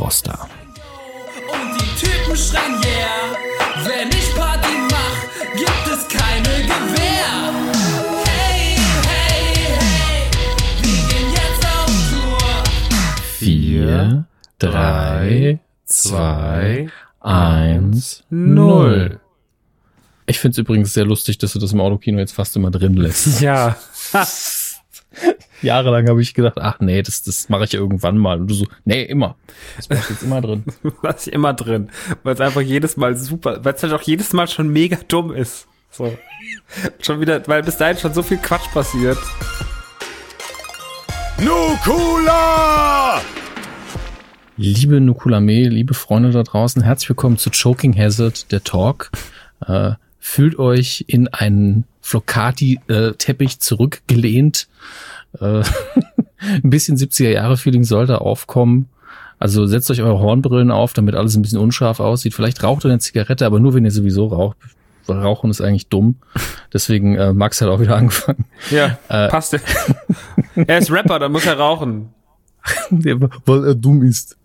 Froster. Und die Typen schreien yeah. Wenn ich Party mach, gibt es keine Gewehr. Hey, hey, hey, wir gehen jetzt auf Tour. Vier, drei, zwei, eins, null. Ich finde es übrigens sehr lustig, dass du das im Autokino jetzt fast immer drin lässt. Ja. Jahrelang habe ich gedacht, ach nee, das, das mache ich irgendwann mal. Und du so, nee, immer. Das ich jetzt immer drin. Lass ich immer drin. Weil es einfach jedes Mal super, weil es halt auch jedes Mal schon mega dumm ist. So. schon wieder, weil bis dahin schon so viel Quatsch passiert. Nukula! Liebe Nukulame, liebe Freunde da draußen, herzlich willkommen zu Choking Hazard, der Talk. Äh, fühlt euch in einen Flocati-Teppich zurückgelehnt. Äh, ein bisschen 70er-Jahre-Feeling sollte aufkommen. Also setzt euch eure Hornbrillen auf, damit alles ein bisschen unscharf aussieht. Vielleicht raucht ihr eine Zigarette, aber nur wenn ihr sowieso raucht. Rauchen ist eigentlich dumm. Deswegen äh, Max hat auch wieder angefangen. Ja, Äh. passt. er ist Rapper, dann muss er rauchen. Weil er dumm ist.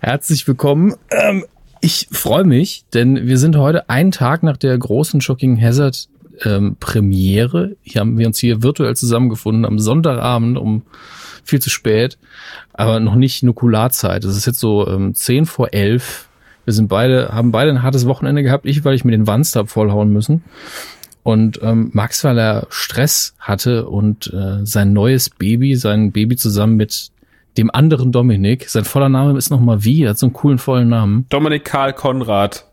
Herzlich willkommen. Ähm, ich freue mich, denn wir sind heute einen Tag nach der großen Shocking Hazard ähm, Premiere. Hier haben wir uns hier virtuell zusammengefunden am Sonntagabend um viel zu spät, aber noch nicht Nukularzeit. Es ist jetzt so ähm, 10 vor 11. Wir sind beide, haben beide ein hartes Wochenende gehabt. Ich, weil ich mir den Wanst hab vollhauen müssen. Und ähm, Max, weil er Stress hatte und äh, sein neues Baby, sein Baby zusammen mit dem anderen Dominik, sein voller Name ist nochmal wie, er hat so einen coolen vollen Namen. Dominik Karl Konrad.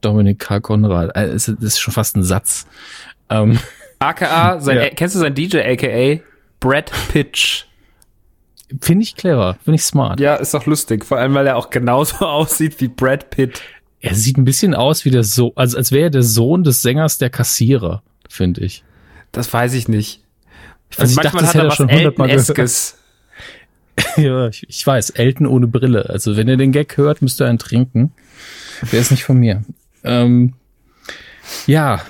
Dominik Karl Konrad. Äh, das ist schon fast ein Satz. Ähm, AKA, sein, Ja. kennst du sein DJ, AKA? Brad Pitch. Finde ich clever, finde ich smart. Ja, ist doch lustig. Vor allem, weil er auch genauso aussieht wie Brad Pitt. Er sieht ein bisschen aus wie der so, also als wäre er der Sohn des Sängers der Kassierer, finde ich. Das weiß ich nicht. Ich Also ich dachte, das hätte er schon hundertmal gehört. Ja, ich, ich weiß, Elton ohne Brille. Also wenn ihr den Gag hört, müsst ihr einen trinken. Der ist nicht von mir. Ähm, ja,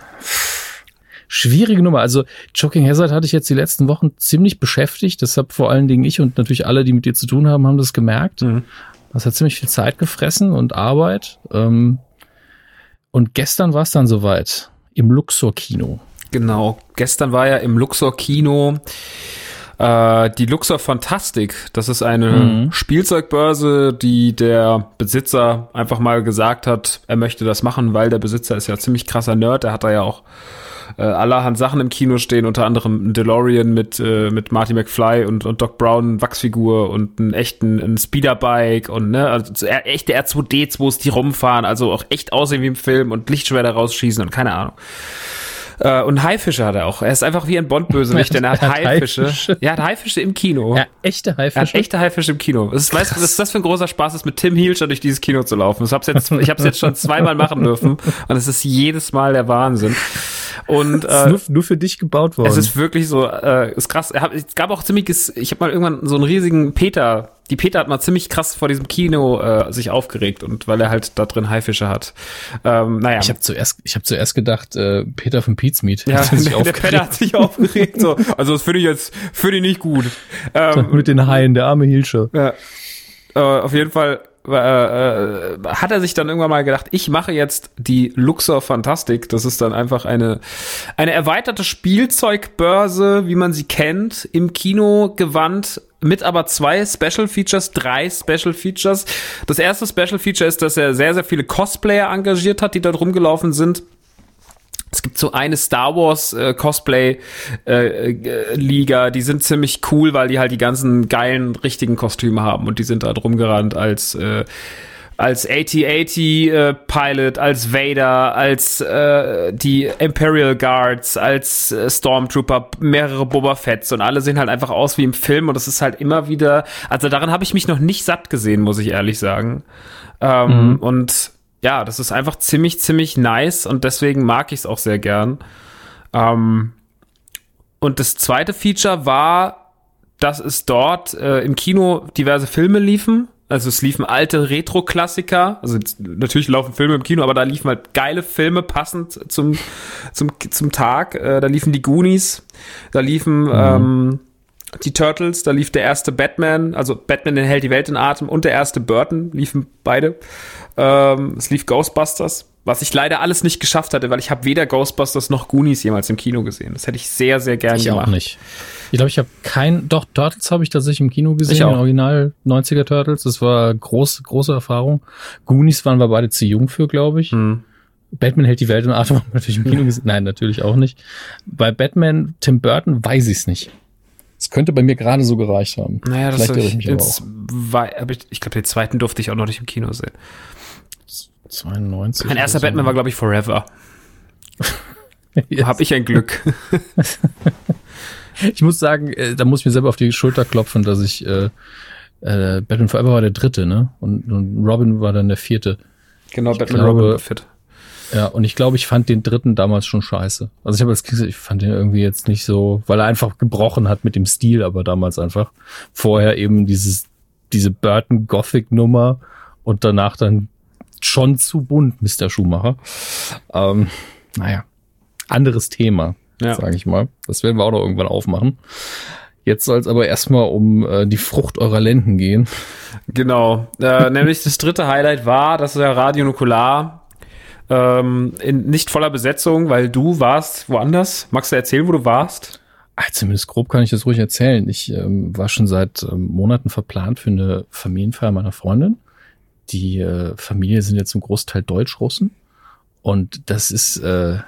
schwierige Nummer. Also Choking Hazard hatte ich jetzt die letzten Wochen ziemlich beschäftigt. Deshalb vor allen Dingen ich und natürlich alle, die mit dir zu tun haben, haben das gemerkt. Mhm. Das hat ziemlich viel Zeit gefressen und Arbeit. Ähm, und gestern war es dann soweit im Luxor-Kino. Genau. Gestern war ja im Luxor Kino äh, die Luxor Fantastik. Das ist eine Mhm. Spielzeugbörse, die der Besitzer einfach mal gesagt hat, er möchte das machen, weil der Besitzer ist ja ziemlich krasser Nerd. Der hat da ja auch äh, allerhand Sachen im Kino stehen, unter anderem ein DeLorean mit, äh, mit Marty McFly und, und Doc Brown Wachsfigur und einen echten ein Speederbike und ne, also er- echte R2D2s, die rumfahren, also auch echt aussehen wie im Film und Lichtschwerter rausschießen und keine Ahnung. Äh, und Haifische hat er auch. Er ist einfach wie ein Bond-Bösewicht, denn er hat Er hat Haifische. Haifische. Ja, er hat Haifische im Kino. Ja, echte Er hat Haifische. echte Haifische im Kino. Das ist, weißt du, was das für ein großer Spaß ist, mit Tim Hielscher durch dieses Kino zu laufen. Ich hab's jetzt, ich hab's jetzt schon zweimal machen dürfen und es ist jedes Mal der Wahnsinn. Und äh, nur, nur für dich gebaut worden. es ist wirklich so, äh, ist krass. Hat, es gab auch ziemliches, ich habe mal irgendwann so einen riesigen Peter, die Peter hat mal ziemlich krass vor diesem Kino äh, sich aufgeregt und weil er halt da drin Haifische hat. Ähm, naja. Ich habe zuerst, ich habe zuerst gedacht, äh, Peter von Pizmeet. ja, hat sich der, der. Peter hat sich aufgeregt. So. Also das finde ich jetzt, finde ich nicht gut. Ähm, mit den Haien, der arme Hilscher. Ja. Äh, auf jeden Fall äh, äh, hat er sich dann irgendwann mal gedacht, ich mache jetzt die Luxor Fantastik. Das ist dann einfach eine, eine erweiterte Spielzeugbörse, wie man sie kennt, im Kino gewandt mit aber zwei Special Features, drei Special Features. Das erste Special Feature ist, dass er sehr, sehr viele Cosplayer engagiert hat, die dort rumgelaufen sind. Es gibt so eine Star Wars äh, Cosplay äh, äh, Liga, die sind ziemlich cool, weil die halt die ganzen geilen richtigen Kostüme haben und die sind da rumgerannt als äh, als AT-AT äh, Pilot, als Vader, als äh, die Imperial Guards, als äh, Stormtrooper, mehrere Boba Fetts und alle sehen halt einfach aus wie im Film und das ist halt immer wieder, also daran habe ich mich noch nicht satt gesehen, muss ich ehrlich sagen. Ähm, mhm. Und ja, das ist einfach ziemlich, ziemlich nice und deswegen mag ich es auch sehr gern. Ähm, und das zweite Feature war, dass es dort äh, im Kino diverse Filme liefen also es liefen alte Retro-Klassiker, also natürlich laufen Filme im Kino, aber da liefen halt geile Filme passend zum, zum, zum Tag. Äh, da liefen die Goonies, da liefen mhm. ähm, die Turtles, da lief der erste Batman, also Batman enthält die Welt in Atem und der erste Burton liefen beide. Ähm, es lief Ghostbusters, was ich leider alles nicht geschafft hatte, weil ich habe weder Ghostbusters noch Goonies jemals im Kino gesehen. Das hätte ich sehr, sehr gerne gemacht. Ich auch nicht. Ich glaube, ich habe kein, doch, Turtles habe ich tatsächlich im Kino gesehen, den Original 90er Turtles. Das war groß, große Erfahrung. Goonies waren wir beide zu jung für, glaube ich. Hm. Batman hält die Welt in Atem, natürlich im Kino gesehen. Nein, natürlich auch nicht. Bei Batman, Tim Burton, weiß ich es nicht. Es könnte bei mir gerade so gereicht haben. Naja, das Vielleicht ich mich aber auch. War, ich, ich glaube, den zweiten durfte ich auch noch nicht im Kino sehen. 92. Mein erster so. Batman war, glaube ich, Forever. yes. Hab ich ein Glück. ich muss sagen, äh, da muss ich mir selber auf die Schulter klopfen, dass ich äh, äh, Batman Forever war der dritte, ne? Und, und Robin war dann der vierte. Genau, ich Batman glaube, Robin fit. Ja, und ich glaube, ich fand den dritten damals schon scheiße. Also ich habe das ich fand den irgendwie jetzt nicht so, weil er einfach gebrochen hat mit dem Stil, aber damals einfach vorher eben dieses diese Burton Gothic Nummer und danach dann schon zu bunt, Mr. Schumacher. Ähm, naja, anderes Thema ja. sage ich mal. Das werden wir auch noch irgendwann aufmachen. Jetzt soll es aber erstmal um äh, die Frucht eurer Lenden gehen. Genau. Äh, nämlich das dritte Highlight war, dass der Radio Nukular ähm, in nicht voller Besetzung, weil du warst woanders. Magst du erzählen, wo du warst? Ach, zumindest grob kann ich das ruhig erzählen. Ich ähm, war schon seit ähm, Monaten verplant für eine Familienfeier meiner Freundin. Die äh, Familie sind jetzt zum Großteil Deutsch-Russen. Und das ist äh,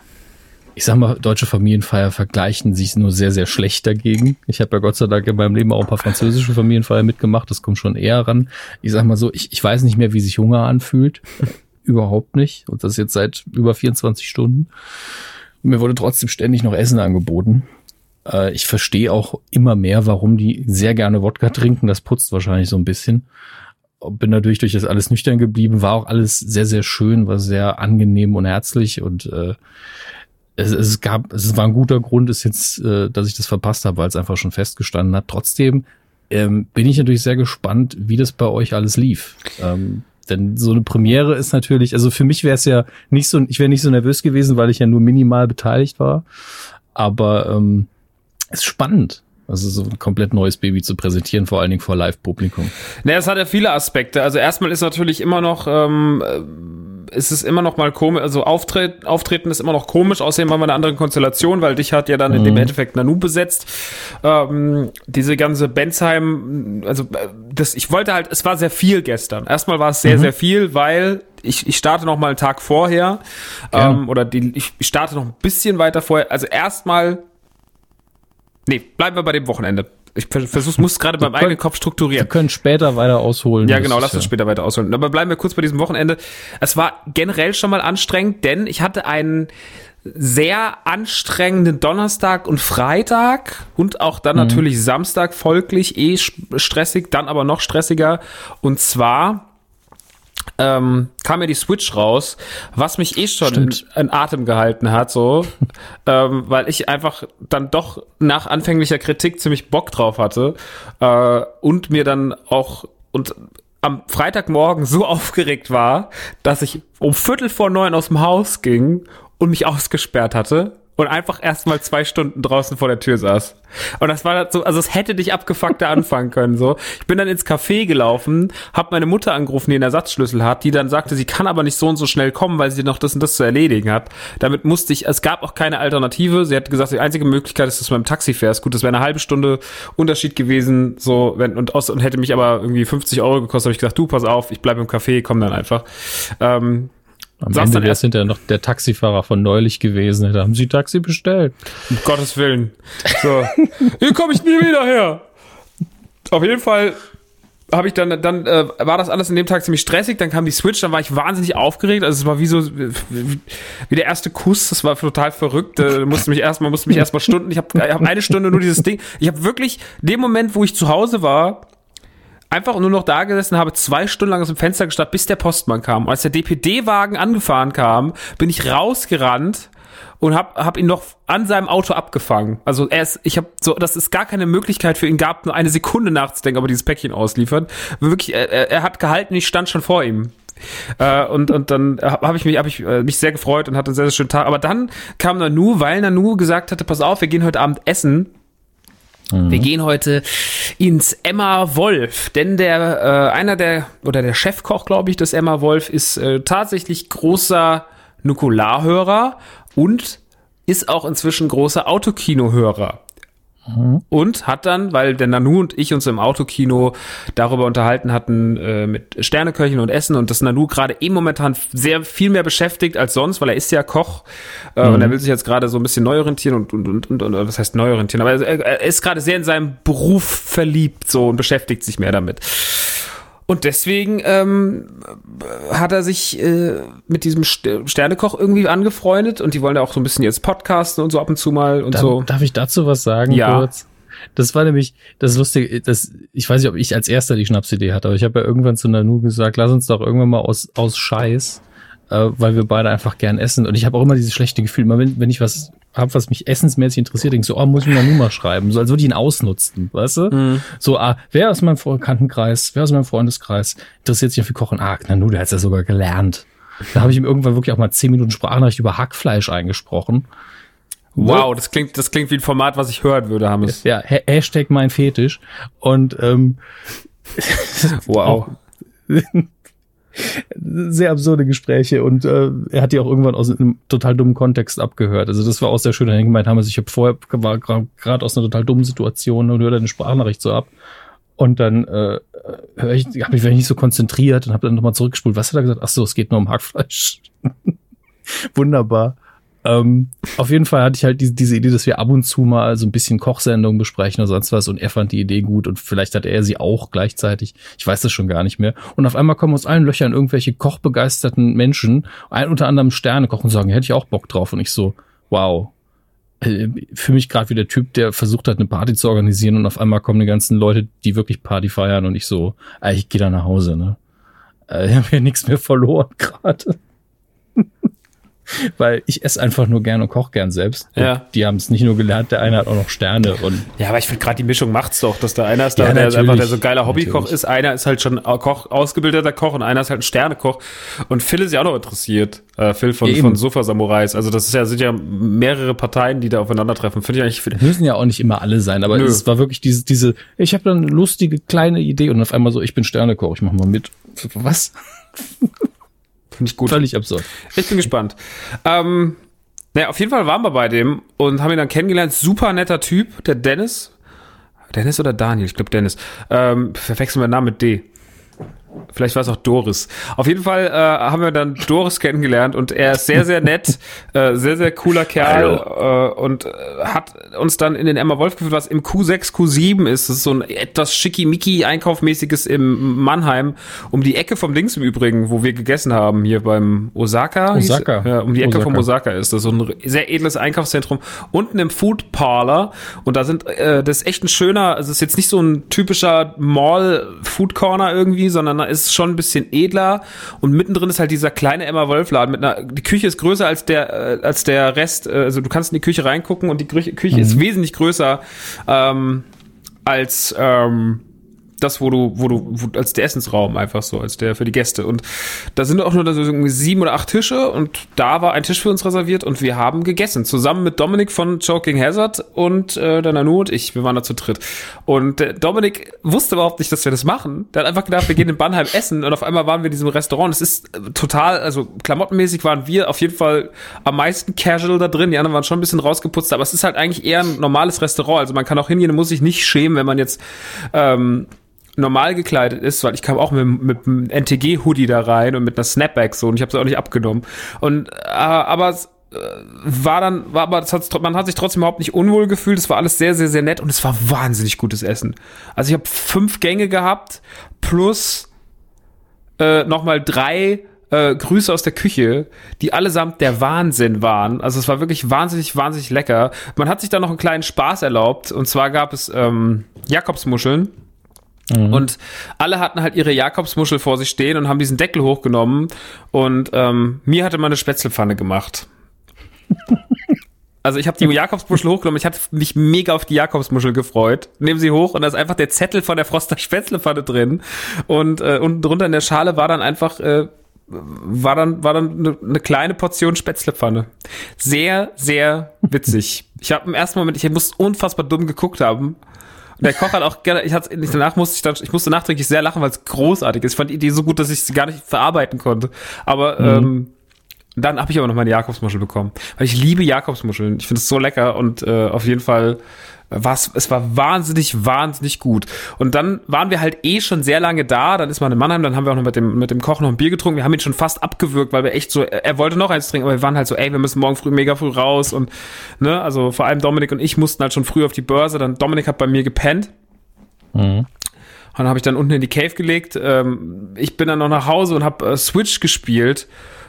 ich sag mal, deutsche Familienfeier vergleichen sich nur sehr, sehr schlecht dagegen. Ich habe ja Gott sei Dank in meinem Leben auch ein paar französische Familienfeier mitgemacht. Das kommt schon eher ran. Ich sag mal so, ich, ich weiß nicht mehr, wie sich Hunger anfühlt. Überhaupt nicht. Und das jetzt seit über 24 Stunden. Und mir wurde trotzdem ständig noch Essen angeboten. Äh, ich verstehe auch immer mehr, warum die sehr gerne Wodka trinken. Das putzt wahrscheinlich so ein bisschen bin dadurch durch das alles nüchtern geblieben, war auch alles sehr, sehr schön, war sehr angenehm und herzlich und äh, es, es gab, es war ein guter Grund, ist jetzt, äh, dass ich das verpasst habe, weil es einfach schon festgestanden hat. Trotzdem ähm, bin ich natürlich sehr gespannt, wie das bei euch alles lief. Ähm, denn so eine Premiere ist natürlich, also für mich wäre es ja nicht so, ich wäre nicht so nervös gewesen, weil ich ja nur minimal beteiligt war. Aber ähm, ist spannend. Also so ein komplett neues Baby zu präsentieren, vor allen Dingen vor Live-Publikum. Naja, es hat ja viele Aspekte. Also erstmal ist natürlich immer noch, ähm, ist es immer noch mal komisch, also Auftreten, Auftreten ist immer noch komisch, außerdem haben wir eine andere Konstellation, weil dich hat ja dann mhm. in dem mhm. Endeffekt Nanu besetzt. Ähm, diese ganze Bensheim, also das, ich wollte halt, es war sehr viel gestern. Erstmal war es sehr, mhm. sehr viel, weil ich, ich starte noch mal einen Tag vorher ähm, oder die, ich starte noch ein bisschen weiter vorher. Also erstmal Nee, bleiben wir bei dem Wochenende. Ich versuch's, muss gerade beim eigenen Kopf strukturieren. Wir können später weiter ausholen. Ja, genau, lass uns später weiter ausholen. Aber bleiben wir kurz bei diesem Wochenende. Es war generell schon mal anstrengend, denn ich hatte einen sehr anstrengenden Donnerstag und Freitag und auch dann mhm. natürlich Samstag folglich eh stressig, dann aber noch stressiger. Und zwar ähm, kam ja die Switch raus, was mich eh schon in, in, Atem gehalten hat, so, ähm, weil ich einfach dann doch nach anfänglicher Kritik ziemlich Bock drauf hatte äh, und mir dann auch und am Freitagmorgen so aufgeregt war, dass ich um Viertel vor neun aus dem Haus ging und mich ausgesperrt hatte und einfach erstmal zwei Stunden draußen vor der Tür saß. Und das war so, also es hätte dich abgefuckter anfangen können, so. Ich bin dann ins Café gelaufen, hab meine Mutter angerufen, die einen Ersatzschlüssel hat, die dann sagte, sie kann aber nicht so und so schnell kommen, weil sie noch das und das zu erledigen hat. Damit musste ich, es gab auch keine Alternative. Sie hat gesagt, die einzige Möglichkeit ist, dass du mit dem Taxi fährst. Gut, das wäre eine halbe Stunde Unterschied gewesen, so, wenn, und, aus, und hätte mich aber irgendwie 50 Euro gekostet, habe ich gesagt, du, pass auf, ich bleibe im Café, komm dann einfach. Ähm, Am Saß Ende wäre es hinterher noch der Taxifahrer von neulich gewesen. Da haben sie Taxi bestellt. Um Gottes Willen. So. Hier komme ich nie wieder her. Auf jeden Fall habe ich dann, dann äh, war das alles in dem Tag ziemlich stressig, dann kam die Switch, dann war ich wahnsinnig aufgeregt, also es war wie so, wie wie der erste Kuss, das war total verrückt, äh, musste mich erstmal, musste mich erstmal Stunden, ich habe ich hab eine Stunde nur dieses Ding, ich habe wirklich, dem Moment, wo ich zu Hause war, einfach nur noch da gesessen, habe zwei Stunden lang aus dem Fenster gestarrt, bis der Postmann kam. Und als der DPD-Wagen angefahren kam, bin ich rausgerannt und hab, hab ihn noch an seinem Auto abgefangen. Also er ist, ich habe so, dass es gar keine Möglichkeit für ihn gab, nur eine Sekunde nachzudenken, ob er dieses Päckchen ausliefert. Wirklich, er, er hat gehalten, ich stand schon vor ihm. Äh, und, und dann habe hab ich, mich, hab ich äh, mich sehr gefreut und hatte einen sehr, sehr schönen Tag. Aber dann kam Nanu, weil Nanu gesagt hatte, pass auf, wir gehen heute Abend essen. Wir gehen heute ins Emma Wolf, denn der äh, einer der oder der Chefkoch, glaube ich, des Emma Wolf ist äh, tatsächlich großer Nukularhörer und ist auch inzwischen großer Autokinohörer. Und hat dann, weil der Nanu und ich uns im Autokino darüber unterhalten hatten, äh, mit Sterneköchen und Essen und das Nanu gerade eh momentan sehr viel mehr beschäftigt als sonst, weil er ist ja Koch äh, und er will sich jetzt gerade so ein bisschen neu orientieren und, und, und, und, und was heißt neu orientieren, aber er, er ist gerade sehr in seinem Beruf verliebt so und beschäftigt sich mehr damit. Und deswegen ähm, hat er sich äh, mit diesem St- Sternekoch irgendwie angefreundet und die wollen ja auch so ein bisschen jetzt podcasten und so ab und zu mal und Darf, so. darf ich dazu was sagen Ja. kurz? Das war nämlich das Lustige, das, ich weiß nicht, ob ich als erster die Schnapsidee hatte, aber ich habe ja irgendwann zu Nanu gesagt, lass uns doch irgendwann mal aus, aus Scheiß, äh, weil wir beide einfach gern essen. Und ich habe auch immer dieses schlechte Gefühl, immer wenn, wenn ich was habe, was mich essensmäßig interessiert, denke so, oh, muss ich Nanu mal schreiben, so als würde ich ihn ausnutzen, weißt du? So, ah, wer aus meinem Bekanntenkreis, wer aus meinem Freundeskreis interessiert sich für Kochen? Ah, Nanu, der hat's ja sogar gelernt. Da habe ich ihm irgendwann wirklich auch mal zehn Minuten Sprachnachricht über Hackfleisch eingesprochen. Wow, das klingt, das klingt wie ein Format, was ich hören würde, Hammes. Ja, Ha- Hashtag mein Fetisch. Und ähm, Wow. sehr absurde Gespräche und äh, er hat die auch irgendwann aus einem total dummen Kontext abgehört. Also das war auch sehr schön. Dann gemeint haben, also ich habe vorher war gerade aus einer total dummen Situation und höre eine Sprachnachricht so ab. Und dann äh, höre ich, habe mich nicht so konzentriert und habe dann nochmal zurückgespult. Was hat er gesagt? Ach so, es geht nur um Hackfleisch. Wunderbar. Ähm, auf jeden Fall hatte ich halt diese, diese Idee, dass wir ab und zu mal so ein bisschen Kochsendungen besprechen oder sonst was und er fand die Idee gut und vielleicht hat er sie auch gleichzeitig. Ich weiß das schon gar nicht mehr. Und auf einmal kommen aus allen Löchern irgendwelche kochbegeisterten Menschen, ein, unter anderem Sternekoch und sagen, hätte ich auch Bock drauf. Und ich so, wow. Äh, Für mich gerade wie der Typ, der versucht hat, eine Party zu organisieren und auf einmal kommen die ganzen Leute, die wirklich Party feiern und ich so, ich gehe da nach Hause, ne? Äh, Ich habe ja nichts mehr verloren gerade. Weil ich esse einfach nur gern und koche gern selbst. Und Ja. Die haben es nicht nur gelernt, der eine hat auch noch Sterne und Ja, aber ich finde gerade die Mischung macht's doch, dass da einer ist, Ja, da, der einfach der so ein geiler Hobbykoch Natürlich. ist, einer ist halt schon Koch, ausgebildeter Koch und einer ist halt ein Sternekoch. Und Phil ist ja auch noch interessiert. Äh, Phil von, eben. von Sofa Samurais. Also das ist ja, sind ja mehrere Parteien, die da aufeinandertreffen. Finde ich eigentlich. Find, müssen ja auch nicht immer alle sein, aber Nö. es war wirklich diese, diese, ich habe dann eine lustige kleine Idee und auf einmal so, ich bin Sternekoch, ich mach mal mit. Was? Finde ich gut. Völlig absurd. Ich bin gespannt. Ähm, naja, auf jeden Fall waren wir bei dem und haben ihn dann kennengelernt. Super netter Typ, der Dennis. Dennis oder Daniel? Ich glaube Dennis. Ähm, verwechseln wir den Namen mit D. Vielleicht war es auch Doris. Auf jeden Fall äh, haben wir dann Doris kennengelernt und er ist sehr, sehr nett, äh, sehr, sehr cooler Kerl äh, und äh, hat uns dann in den Emma Wolf geführt, was im Q6, Q7 ist. Das ist so ein etwas schickimicki Einkaufmäßiges im Mannheim, um die Ecke vom Links im Übrigen, wo wir gegessen haben, hier beim Osaka. hieß- Osaka. Ja, um die Ecke Osaka. vom Osaka ist das so ein sehr edles Einkaufszentrum. Unten im Food Parlor und da sind, äh, das ist echt ein schöner, also es ist jetzt nicht so ein typischer Mall Food Corner irgendwie, sondern da ist schon ein bisschen edler. Und mittendrin ist halt dieser kleine Emma Wolf Laden mit einer, die Küche ist größer als der, äh, als der Rest, äh, also du kannst in die Küche reingucken und die Küche, Küche ist wesentlich größer, ähm, als, ähm, das, wo du, wo du, wo, als der Essensraum einfach so, als der für die Gäste. Und da sind auch nur so irgendwie sieben oder acht Tische und da war ein Tisch für uns reserviert und wir haben gegessen. Zusammen mit Dominik von Choking Hazard und äh, der Nanu und ich. Wir waren da zu dritt. Und der Dominik wusste überhaupt nicht, dass wir das machen. Der hat einfach gedacht, wir gehen in Bannheim essen und auf einmal waren wir in diesem Restaurant. Es ist äh, total, also klamottenmäßig waren wir auf jeden Fall am meisten casual da drin. Die anderen waren schon ein bisschen rausgeputzt, aber es ist halt eigentlich eher ein normales Restaurant. Also man kann auch hingehen muss sich nicht schämen, wenn man jetzt ähm, normal gekleidet ist, weil ich kam auch mit, mit einem NTG-Hoodie da rein und mit einer Snapback so und ich habe es auch nicht abgenommen. Und äh, aber es äh, war dann, war aber, hat, man hat sich trotzdem überhaupt nicht unwohl gefühlt. Es war alles sehr, sehr, sehr nett und es war wahnsinnig gutes Essen. Also ich habe fünf Gänge gehabt plus äh, nochmal drei äh, Grüße aus der Küche, die allesamt der Wahnsinn waren. Also es war wirklich wahnsinnig, wahnsinnig lecker. Man hat sich da noch einen kleinen Spaß erlaubt und zwar gab es ähm, Jakobsmuscheln Mhm. Und alle hatten halt ihre Jakobsmuschel vor sich stehen und haben diesen Deckel hochgenommen. Und ähm, mir hatte man eine Spätzlepfanne gemacht. Also ich habe die Jakobsmuschel hochgenommen. Ich hatte mich mega auf die Jakobsmuschel gefreut. Nehmen sie hoch und da ist einfach der Zettel von der Froster Spätzlepfanne drin. Und äh, unten drunter in der Schale war dann einfach äh, war dann war dann eine, eine kleine Portion Spätzlepfanne. Sehr sehr witzig. Ich habe im ersten Moment ich muss unfassbar dumm geguckt haben der Koch hat auch gerne, ich hatte, danach musste ich dann, ich musste nachträglich sehr lachen, weil es großartig ist. Ich fand die Idee so gut, dass ich sie gar nicht verarbeiten konnte. Aber, mhm. ähm, dann habe ich aber noch meine Jakobsmuschel bekommen. Weil ich liebe Jakobsmuscheln. Ich finde es so lecker und äh, auf jeden Fall was, es war wahnsinnig, wahnsinnig gut. Und dann waren wir halt eh schon sehr lange da. Dann ist man in Mannheim, dann haben wir auch noch mit dem, mit dem Koch noch ein Bier getrunken. Wir haben ihn schon fast abgewürgt, weil wir echt so, er wollte noch eins trinken, aber wir waren halt so, ey, wir müssen morgen früh mega früh raus. Und, ne, also vor allem Dominik und ich mussten halt schon früh auf die Börse. Dann Dominik hat bei mir gepennt. Mhm. Und dann habe ich dann unten in die Cave gelegt. Ähm, ich bin dann noch nach Hause und habe äh, Switch gespielt.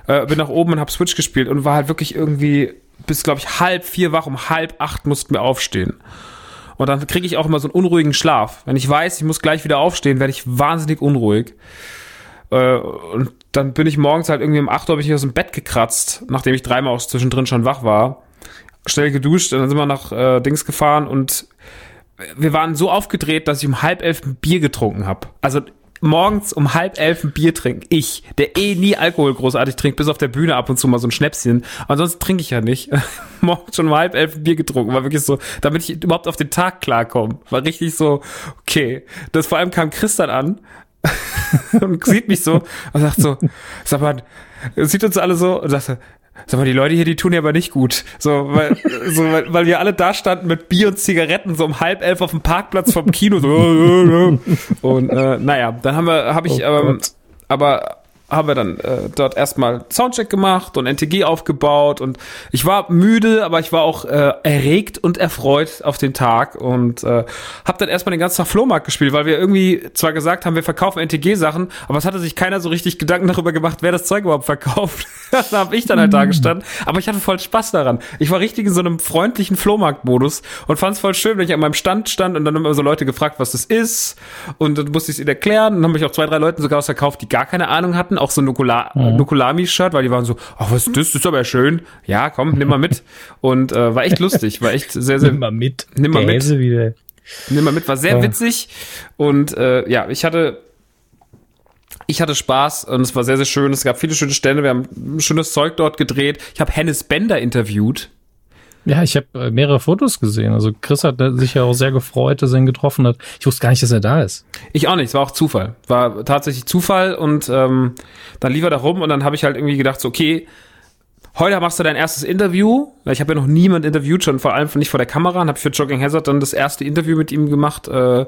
Äh, bin nach oben und habe Switch gespielt und war halt wirklich irgendwie bis, glaube ich, halb vier wach. Um halb acht mussten wir aufstehen. Und dann kriege ich auch immer so einen unruhigen Schlaf. Wenn ich weiß, ich muss gleich wieder aufstehen, werde ich wahnsinnig unruhig. Äh, und dann bin ich morgens halt irgendwie um 8 Uhr ich aus dem Bett gekratzt, nachdem ich dreimal auch zwischendrin schon wach war. Schnell geduscht, und dann sind wir nach äh, Dings gefahren und wir waren so aufgedreht, dass ich um halb elf ein Bier getrunken habe. Also morgens um halb elf ein Bier trinken. Ich, der eh nie Alkohol großartig trinkt, bis auf der Bühne ab und zu mal so ein Schnäpschen. Ansonsten trinke ich ja nicht. morgens schon um halb elf ein Bier getrunken. War wirklich so, damit ich überhaupt auf den Tag klarkomme. War richtig so, okay. Das vor allem kam Christian an und sieht mich so und sagt so, sag mal, sieht uns alle so und sagt, Sag mal, die Leute hier, die tun ja aber nicht gut. So, weil, so, weil, weil wir alle da standen mit Bier und Zigaretten, so um halb elf auf dem Parkplatz vom Kino. So, und äh, naja, dann haben wir, habe ich, oh ähm, aber haben wir dann äh, dort erstmal Soundcheck gemacht und NTG aufgebaut und ich war müde, aber ich war auch äh, erregt und erfreut auf den Tag und äh, habe dann erstmal den ganzen Tag Flohmarkt gespielt, weil wir irgendwie zwar gesagt haben, wir verkaufen NTG-Sachen, aber es hatte sich keiner so richtig Gedanken darüber gemacht, wer das Zeug überhaupt verkauft. da habe ich dann halt da gestanden, aber ich hatte voll Spaß daran. Ich war richtig in so einem freundlichen Flohmarkt-Modus und fand es voll schön, wenn ich an meinem Stand stand und dann immer so Leute gefragt, was das ist und dann musste ich es ihnen erklären und dann habe ich auch zwei, drei Leuten sogar was verkauft, die gar keine Ahnung hatten auch so ein Nukula mhm. Nukulami-Shirt, weil die waren so, ach, was ist das? Das ist aber schön. Ja, komm, nimm mal mit. Und äh, war echt lustig, war echt sehr, sehr. nimm mal mit. Nimm mal mit. Wieder. Nimm mal mit, war sehr ja. witzig. Und äh, ja, ich hatte ich hatte Spaß und es war sehr, sehr schön. Es gab viele schöne Stände. Wir haben schönes Zeug dort gedreht. Ich habe Hennis Bender interviewt. Ja, ich habe äh, mehrere Fotos gesehen. Also Chris hat sich ja auch sehr gefreut, dass er ihn getroffen hat. Ich wusste gar nicht, dass er da ist. Ich auch nicht, es war auch Zufall. War tatsächlich Zufall und ähm, dann lief er da rum und dann habe ich halt irgendwie gedacht, so, okay, heute machst du dein erstes Interview. Ich habe ja noch niemand interviewt, schon vor allem nicht vor der Kamera und habe für Jogging Hazard dann das erste Interview mit ihm gemacht. Äh,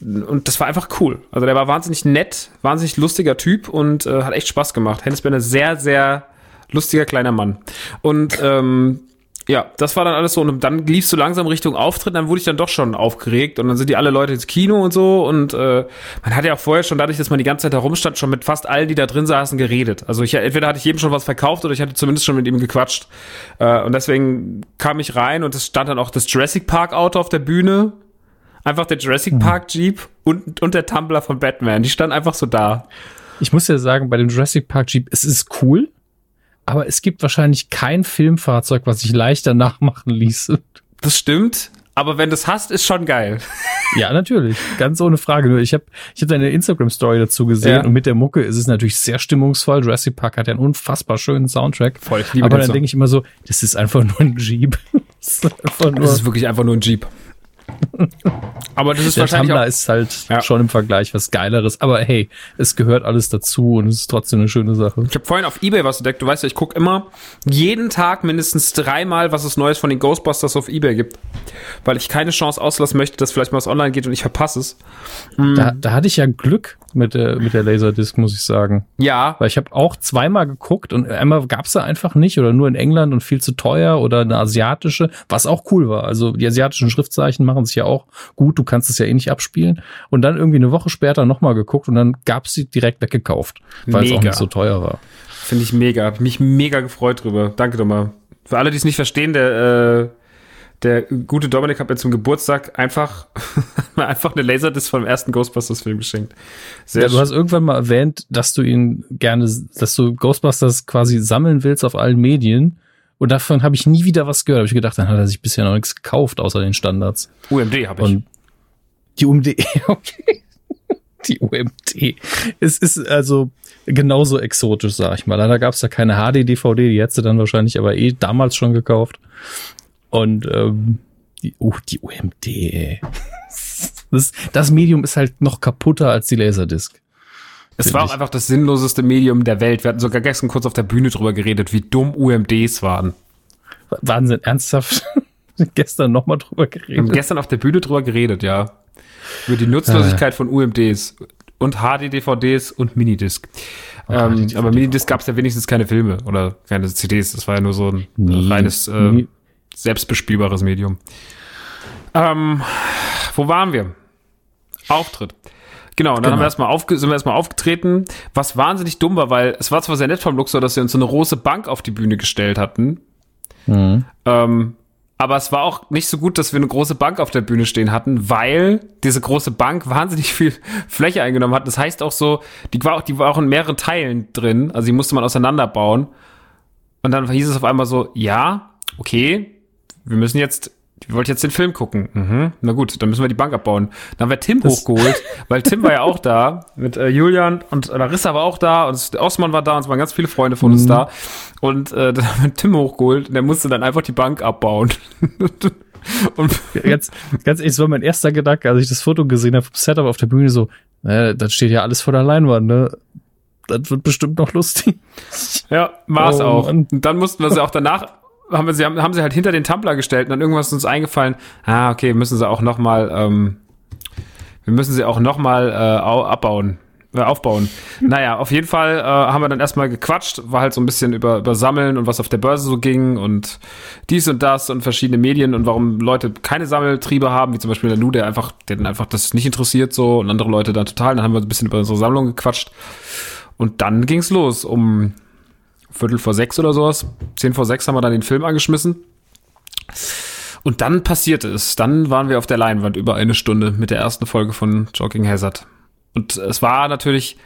und das war einfach cool. Also der war wahnsinnig nett, wahnsinnig lustiger Typ und äh, hat echt Spaß gemacht. Hennes Bender, sehr, sehr lustiger kleiner Mann. Und ähm, ja, das war dann alles so und dann lief so langsam Richtung Auftritt, dann wurde ich dann doch schon aufgeregt und dann sind die alle Leute ins Kino und so und äh, man hat ja auch vorher schon dadurch, dass man die ganze Zeit herumstand, schon mit fast allen, die da drin saßen, geredet. Also ich entweder hatte ich jedem schon was verkauft oder ich hatte zumindest schon mit ihm gequatscht äh, und deswegen kam ich rein und es stand dann auch das Jurassic Park Auto auf der Bühne, einfach der Jurassic Park Jeep und und der Tumblr von Batman, die stand einfach so da. Ich muss ja sagen, bei dem Jurassic Park Jeep, es ist cool, aber es gibt wahrscheinlich kein Filmfahrzeug, was sich leichter nachmachen ließe. Das stimmt, aber wenn du es hast, ist schon geil. Ja, natürlich. Ganz ohne Frage. Nur ich habe ich hab deine Instagram-Story dazu gesehen Ja. und mit der Mucke ist es natürlich sehr stimmungsvoll. Jurassic Park hat ja einen unfassbar schönen Soundtrack. Voll, ich liebe Aber dann denke ich immer so, das ist einfach nur ein Jeep. das ist einfach nur. Das ist wirklich einfach nur ein Jeep. Aber das ist der wahrscheinlich Tumblr auch, ist halt Ja. schon im Vergleich was Geileres. Aber hey, es gehört alles dazu und es ist trotzdem eine schöne Sache. Ich habe vorhin auf Ebay was entdeckt. Du weißt ja, ich gucke immer jeden Tag mindestens dreimal, was es Neues von den Ghostbusters auf Ebay gibt. Weil ich keine Chance auslassen möchte, dass vielleicht mal was online geht und ich verpasse es. Da, da hatte ich ja Glück mit der, mit der Laserdisc, muss ich sagen. Ja, Weil ich habe auch zweimal geguckt und einmal gab's da einfach nicht oder nur in England und viel zu teuer oder eine asiatische, was auch cool war. Also die asiatischen Schriftzeichen machen sich ja auch gut, du kannst es ja eh nicht abspielen. Und dann irgendwie eine Woche später nochmal geguckt und dann gab's sie direkt weggekauft, weil es auch nicht so teuer war. finde ich mega. Hab mich mega gefreut drüber. Danke doch mal. Für alle, die es nicht verstehen, der, äh, der gute Dominik hat mir zum Geburtstag einfach, einfach eine Laserdisc vom ersten Ghostbusters-Film geschenkt. Sehr Ja, du hast irgendwann mal erwähnt, dass du ihn gerne, dass du Ghostbusters quasi sammeln willst auf allen Medien. Und davon habe ich nie wieder was gehört. Habe ich gedacht, dann hat er sich bisher noch nichts gekauft, außer den Standards. UMD habe ich. Und die UMD, okay. Die UMD. Es ist also genauso exotisch, sag ich mal. Leider gab es da keine HD-DVD, die hättest du dann wahrscheinlich aber eh damals schon gekauft. Und ähm, die, uh, die UMD, ey. Das, das Medium ist halt noch kaputter als die Laserdisc. Es war auch einfach das sinnloseste Medium der Welt. Wir hatten sogar gestern kurz auf der Bühne drüber geredet, wie dumm UMDs waren. Wahnsinn, ernsthaft? Gestern nochmal drüber Wir haben geredet. gestern auf der Bühne drüber geredet, ja. Über die Nutzlosigkeit von UMDs und HD-DVDs und Minidisc. ähm, HD-DVD. aber Minidisc gab es ja wenigstens keine Filme oder keine CDs. Das war ja nur so ein Nee. reines, äh, Nee. selbstbespielbares Medium. Ähm, wo waren wir? Auftritt. Genau, und dann Genau. haben wir erstmal aufge sind wir erstmal aufgetreten, was wahnsinnig dumm war, weil es war zwar sehr nett vom Luxor, dass sie uns so eine große Bank auf die Bühne gestellt hatten, Mhm. ähm, aber es war auch nicht so gut, dass wir eine große Bank auf der Bühne stehen hatten, weil diese große Bank wahnsinnig viel Fläche eingenommen hat. Das heißt auch so, die war auch, die war auch in mehreren Teilen drin, also die musste man auseinanderbauen. Und dann hieß es auf einmal so, ja, okay, wir müssen jetzt, wir wollten jetzt den Film gucken. Mhm, na gut, dann müssen wir die Bank abbauen. Dann haben wir Tim Das- hochgeholt, weil Tim war ja auch da, mit äh, Julian und Larissa war auch da und Osman war da und es waren ganz viele Freunde von uns da. Und äh, dann haben wir Tim hochgeholt und der musste dann einfach die Bank abbauen. und Ganz, ganz ehrlich, das war mein erster Gedanke, als ich das Foto gesehen habe vom Setup auf der Bühne, so, äh, das steht ja alles vor der Leinwand, ne? Das wird bestimmt noch lustig. Ja, war's Oh, auch. Und dann mussten wir sie auch danach, haben wir sie, haben, haben sie halt hinter den Tumblr gestellt und dann irgendwas ist uns eingefallen, ah, okay, müssen sie auch noch mal, ähm, wir müssen sie auch noch mal äh, au- abbauen, äh, aufbauen. Naja, auf jeden Fall äh, haben wir dann erstmal gequatscht, war halt so ein bisschen über, über Sammeln und was auf der Börse so ging und dies und das und verschiedene Medien und warum Leute keine Sammeltriebe haben, wie zum Beispiel der Lou, der einfach, der dann einfach das nicht interessiert so und andere Leute dann total. Dann haben wir ein bisschen über unsere Sammlung gequatscht. Und dann ging's los. Um Viertel vor sechs oder sowas. Zehn vor sechs haben wir dann den Film angeschmissen. Und dann passierte es. Dann waren wir auf der Leinwand über eine Stunde mit der ersten Folge von Jogging Hazard. Und es war natürlich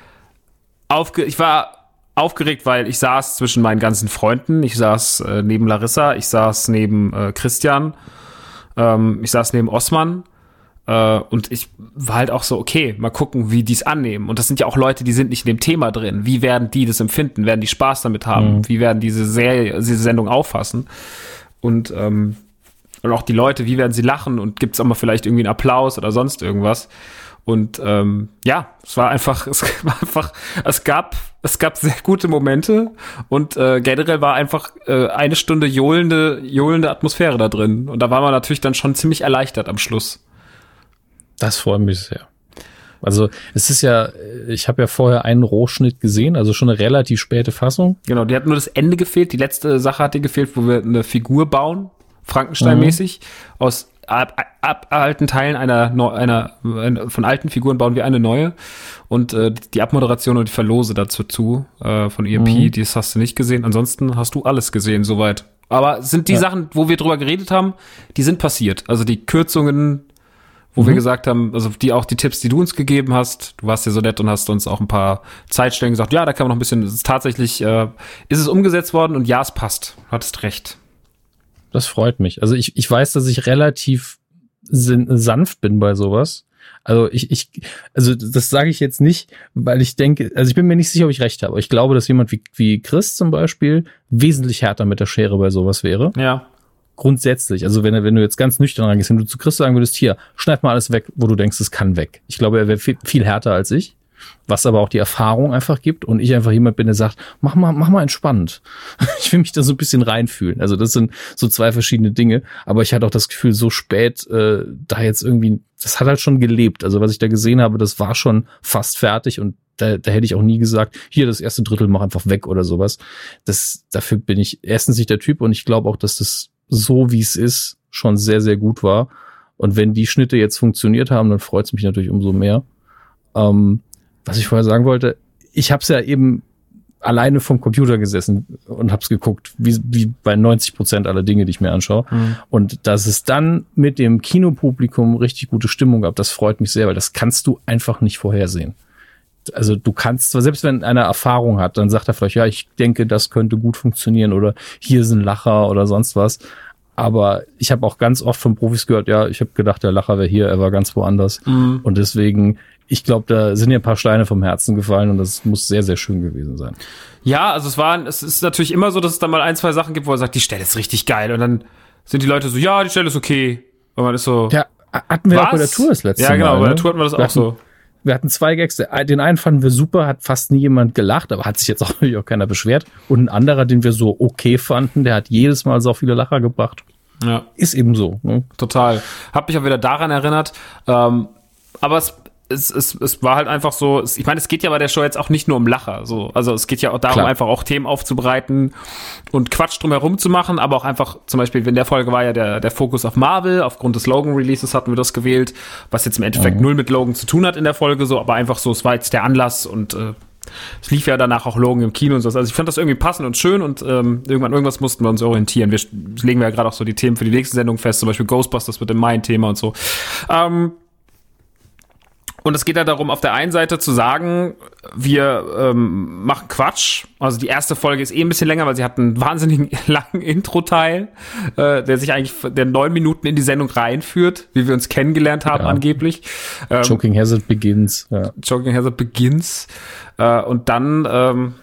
aufge ich war aufgeregt, weil ich saß zwischen meinen ganzen Freunden. Ich saß äh, neben Larissa, ich saß neben äh, Christian, ähm, ich saß neben Osman. Äh, und ich war halt auch so, okay, mal gucken, wie die es annehmen. Und das sind ja auch Leute, die sind nicht in dem Thema drin. Wie werden die das empfinden? Werden die Spaß damit haben? Wie werden diese Serie, diese Sendung auffassen? Und, ähm, und auch die Leute, wie werden sie lachen? Und gibt es auch mal vielleicht irgendwie einen Applaus oder sonst irgendwas? Und ähm, ja, es war einfach, es war einfach, es gab, es gab sehr gute Momente und äh, generell war einfach äh, eine Stunde johlende, johlende Atmosphäre da drin. Und da war man natürlich dann schon ziemlich erleichtert am Schluss. Das freut mich sehr. Also es ist ja, ich habe ja vorher einen Rohschnitt gesehen, also schon eine relativ späte Fassung. Genau, die hat nur das Ende gefehlt. Die letzte Sache hat dir gefehlt, wo wir eine Figur bauen, Frankenstein-mäßig. aus ab, ab, alten Teilen einer, einer, einer, von alten Figuren bauen wir eine neue. Und äh, die Abmoderation und die Verlose dazu zu, äh, von EMP, das hast du nicht gesehen. Ansonsten hast du alles gesehen, soweit. Aber sind die Ja. Sachen, wo wir drüber geredet haben, die sind passiert. Also die Kürzungen, wo wir gesagt haben, also die auch die Tipps, die du uns gegeben hast, du warst ja so nett und hast uns auch ein paar Zeitstellen gesagt, ja, da kann man noch ein bisschen, ist tatsächlich, äh, ist es umgesetzt worden und ja, es passt. Du hattest recht. Das freut mich. Also ich, ich weiß, dass ich relativ sanft bin bei sowas. Also ich, ich, also das sage ich jetzt nicht, weil ich denke, also ich bin mir nicht sicher, ob ich recht habe. Ich glaube, dass jemand wie, wie Chris zum Beispiel wesentlich härter mit der Schere bei sowas wäre. Ja. Grundsätzlich. Also wenn, wenn du jetzt ganz nüchtern rangehst, wenn du zu Chris sagen würdest, hier, schneid mal alles weg, wo du denkst, es kann weg. Ich glaube, er wäre viel, viel härter als ich was aber auch die Erfahrung einfach gibt und ich einfach jemand bin, der sagt, mach mal, mach mal entspannt. Ich will mich da so ein bisschen reinfühlen. Also das sind so zwei verschiedene Dinge, aber ich hatte auch das Gefühl, so spät äh, da jetzt irgendwie, das hat halt schon gelebt. Also was ich da gesehen habe, das war schon fast fertig und da, da hätte ich auch nie gesagt, hier das erste Drittel mach einfach weg oder sowas. Das dafür bin ich erstens nicht der Typ und ich glaube auch, dass das so wie es ist schon sehr sehr gut war. Und wenn die Schnitte jetzt funktioniert haben, dann freut es mich natürlich umso mehr. Ähm, was ich vorher sagen wollte, ich habe es ja eben alleine vom Computer gesessen und habe es geguckt, wie, wie bei 90 Prozent aller Dinge, die ich mir anschaue. Mhm. Und dass es dann mit dem Kinopublikum richtig gute Stimmung gab, das freut mich sehr, weil das kannst du einfach nicht vorhersehen. Also du kannst zwar, selbst wenn einer Erfahrung hat, dann sagt er vielleicht, ja, ich denke, das könnte gut funktionieren oder hier ist ein Lacher oder sonst was. Aber ich habe auch ganz oft von Profis gehört, ja, ich habe gedacht, der Lacher wäre hier, er war ganz woanders. Mhm. Und deswegen ich glaube, da sind ja ein paar Steine vom Herzen gefallen und das muss sehr, sehr schön gewesen sein. Ja, also es war, es ist natürlich immer so, dass es da mal ein, zwei Sachen gibt, wo er sagt, die Stelle ist richtig geil. Und dann sind die Leute so, ja, die Stelle ist okay. Und man ist so. Ja, hatten wir was? auch bei der Tour das letzte Mal. Ja, genau, Mal, bei der ne? Tour hatten wir das wir auch hatten, so. Wir hatten zwei Gags. Den einen fanden wir super, hat fast nie jemand gelacht, aber hat sich jetzt auch, auch keiner beschwert. Und ein anderer, den wir so okay fanden, der hat jedes Mal so viele Lacher gebracht. Ja. Ist eben so. Ne? Total. Hab mich auch wieder daran erinnert. Ähm, aber es, es, es, es war halt einfach so, ich meine, es geht ja bei der Show jetzt auch nicht nur um Lacher, so. Also es geht ja auch darum, Klar. einfach auch Themen aufzubereiten und Quatsch drumherum zu machen, aber auch einfach, zum Beispiel, in der Folge war ja der, der Fokus auf Marvel, aufgrund des Logan-Releases hatten wir das gewählt, was jetzt im Endeffekt mhm. null mit Logan zu tun hat in der Folge, so, aber einfach so, es war jetzt der Anlass und äh, es lief ja danach auch Logan im Kino und so. Also ich fand das irgendwie passend und schön und ähm, irgendwann irgendwas mussten wir uns orientieren. Wir legen ja gerade auch so die Themen für die nächste Sendung fest, zum Beispiel Ghostbusters wird im Mai ein Thema und so. Ähm, und es geht ja darum, auf der einen Seite zu sagen, wir ähm, machen Quatsch. Also die erste Folge ist eh ein bisschen länger, weil sie hat einen wahnsinnig langen Intro-Teil, äh, der sich eigentlich der neun Minuten in die Sendung reinführt, wie wir uns kennengelernt haben ja. angeblich. Ähm, Choking Hazard Begins. Ja. Choking Hazard Begins. Äh, und dann ähm,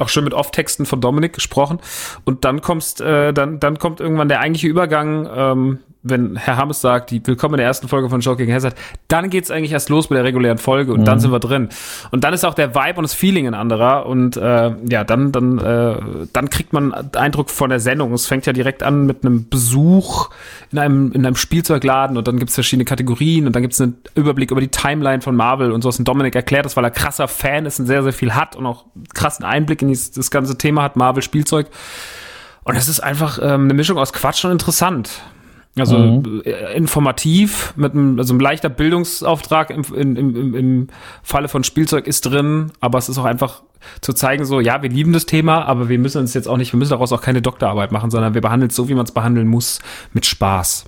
auch schon mit Off-Texten von Dominik gesprochen. Und dann kommst, äh, dann, dann kommt irgendwann der eigentliche Übergang, ähm, wenn Herr Hammes sagt, die Willkommen in der ersten Folge von Shocking Hazard, dann geht's eigentlich erst los mit der regulären Folge und mhm. dann sind wir drin. Und dann ist auch der Vibe und das Feeling ein anderer und äh, ja, dann dann äh, dann kriegt man Eindruck von der Sendung. Es fängt ja direkt an mit einem Besuch in einem in einem Spielzeugladen und dann gibt's verschiedene Kategorien und dann gibt's einen Überblick über die Timeline von Marvel und so. Und Dominik erklärt das, weil er krasser Fan ist und sehr sehr viel hat und auch krassen Einblick in dieses, das ganze Thema hat Marvel Spielzeug. Und es ist einfach ähm, eine Mischung aus Quatsch und interessant. Also mhm. Äh, informativ, mit einem, also ein leichter Bildungsauftrag im, im, im, im Falle von Spielzeug ist drin, aber es ist auch einfach zu zeigen, so, ja, wir lieben das Thema, aber wir müssen uns jetzt auch nicht, wir müssen daraus auch keine Doktorarbeit machen, sondern wir behandeln es so, wie man es behandeln muss, mit Spaß.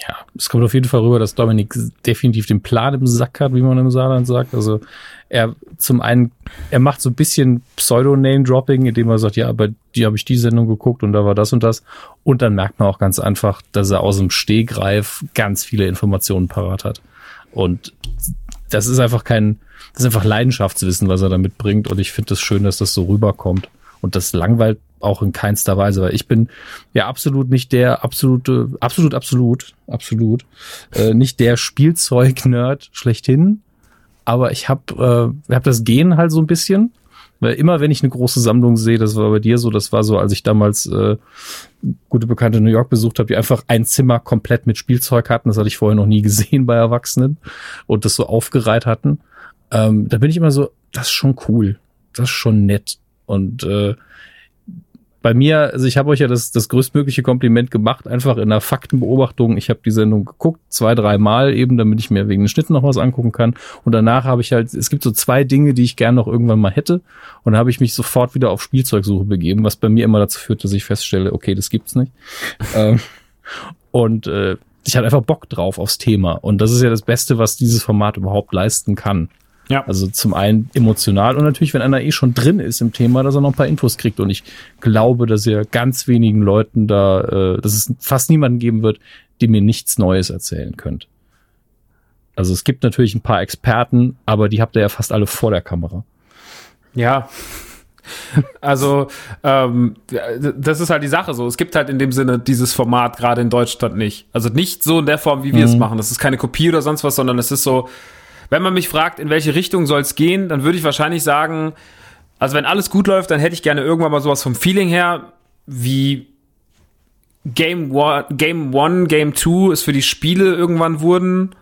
Ja, es kommt auf jeden Fall rüber, dass Dominik definitiv den Plan im Sack hat, wie man im Saarland sagt. Also er zum einen, er macht so ein bisschen Pseudo-Name-Dropping, indem er sagt, ja, aber die habe ich die Sendung geguckt und da war das und das. Und dann merkt man auch ganz einfach, dass er aus dem Stehgreif ganz viele Informationen parat hat. Und das ist einfach kein, das ist einfach Leidenschaftswissen, was er da mitbringt. Und ich finde es das schön, dass das so rüberkommt. Und das langweilt auch in keinster Weise, weil ich bin ja absolut nicht der absolute, absolut, absolut, absolut, äh, nicht der Spielzeug-Nerd schlechthin. Aber ich habe äh, hab das Gen halt so ein bisschen. Weil immer, wenn ich eine große Sammlung sehe, das war bei dir so, das war so, als ich damals äh, gute Bekannte New York besucht habe, die einfach ein Zimmer komplett mit Spielzeug hatten. Das hatte ich vorher noch nie gesehen bei Erwachsenen und das so aufgereiht hatten. Ähm, da bin ich immer so, das ist schon cool, das ist schon nett. Und äh, bei mir, also ich habe euch ja das, das größtmögliche Kompliment gemacht, einfach in der Faktenbeobachtung. Ich habe die Sendung geguckt, zwei, drei Mal eben, damit ich mir wegen den Schnitten noch was angucken kann. Und danach habe ich halt, es gibt so zwei Dinge, die ich gern noch irgendwann mal hätte. Und da habe ich mich sofort wieder auf Spielzeugsuche begeben, was bei mir immer dazu führt, dass ich feststelle, okay, das gibt's nicht. ähm, und äh, ich hatte einfach Bock drauf aufs Thema. Und das ist ja das Beste, was dieses Format überhaupt leisten kann. Ja. Also zum einen emotional und natürlich, wenn einer eh schon drin ist im Thema, dass er noch ein paar Infos kriegt. Und ich glaube, dass er ganz wenigen Leuten da, äh, dass es fast niemanden geben wird, die mir nichts Neues erzählen könnt. Also es gibt natürlich ein paar Experten, aber die habt ihr ja fast alle vor der Kamera. Ja. Also, ähm, das ist halt die Sache so. Es gibt halt in dem Sinne dieses Format gerade in Deutschland nicht. Also nicht so in der Form, wie wir mhm. es machen. Das ist keine Kopie oder sonst was, sondern es ist so, wenn man mich fragt, in welche Richtung soll es gehen, dann würde ich wahrscheinlich sagen, also wenn alles gut läuft, dann hätte ich gerne irgendwann mal sowas vom Feeling her, wie Game One, Game One, Game Two ist für die Spiele irgendwann wurden.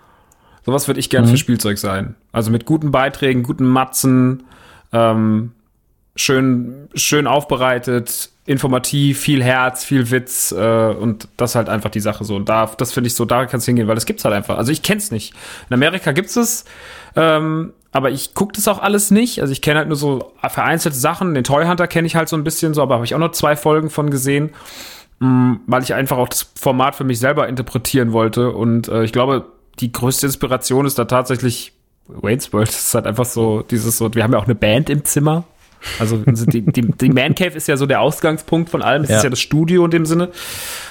Sowas würde ich gerne mhm. für Spielzeug sein. Also mit guten Beiträgen, guten Matzen, ähm, schön, schön aufbereitet, informativ, viel Herz, viel Witz äh, und das halt einfach die Sache so. Und da, das finde ich so, da kann es hingehen, weil das gibt's halt einfach. Also ich kenn's nicht. In Amerika gibt's es, ähm, aber ich gucke das auch alles nicht. Also ich kenne halt nur so vereinzelte Sachen. Den Toy Hunter kenne ich halt so ein bisschen so, aber habe ich auch noch zwei Folgen von gesehen, mh, mm, weil ich einfach auch das Format für mich selber interpretieren wollte. Und äh, ich glaube, die größte Inspiration ist da tatsächlich Wayne's World. Das ist halt einfach so dieses so. Wir haben ja auch eine Band im Zimmer also die, die, die Man Cave ist ja so der Ausgangspunkt von allem. Es ja. ist ja das Studio in dem Sinne.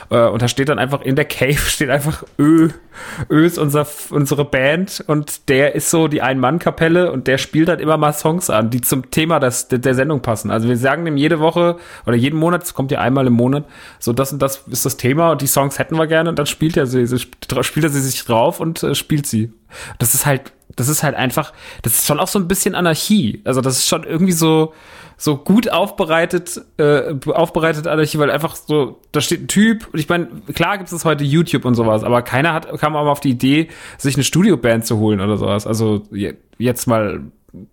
Äh, und da steht dann einfach in der Cave steht einfach Ö. Ö ist unser, unsere Band und der ist so die Ein-Mann-Kapelle und der spielt halt immer mal Songs an, die zum Thema des, der Sendung passen. Also wir sagen dem jede Woche oder jeden Monat, es kommt ja einmal im Monat, so das und das ist das Thema und die Songs hätten wir gerne und dann spielt er sie, spielt er sie sich drauf und äh, spielt sie. Das ist halt das ist halt einfach, das ist schon auch so ein bisschen Anarchie. Also das ist schon irgendwie so, so gut aufbereitet, äh, aufbereitet Anarchie, weil einfach so, da steht ein Typ und ich meine, klar gibt es heute YouTube und sowas, aber keiner hat, kam aber auf die Idee, sich eine Studioband zu holen oder sowas. Also jetzt mal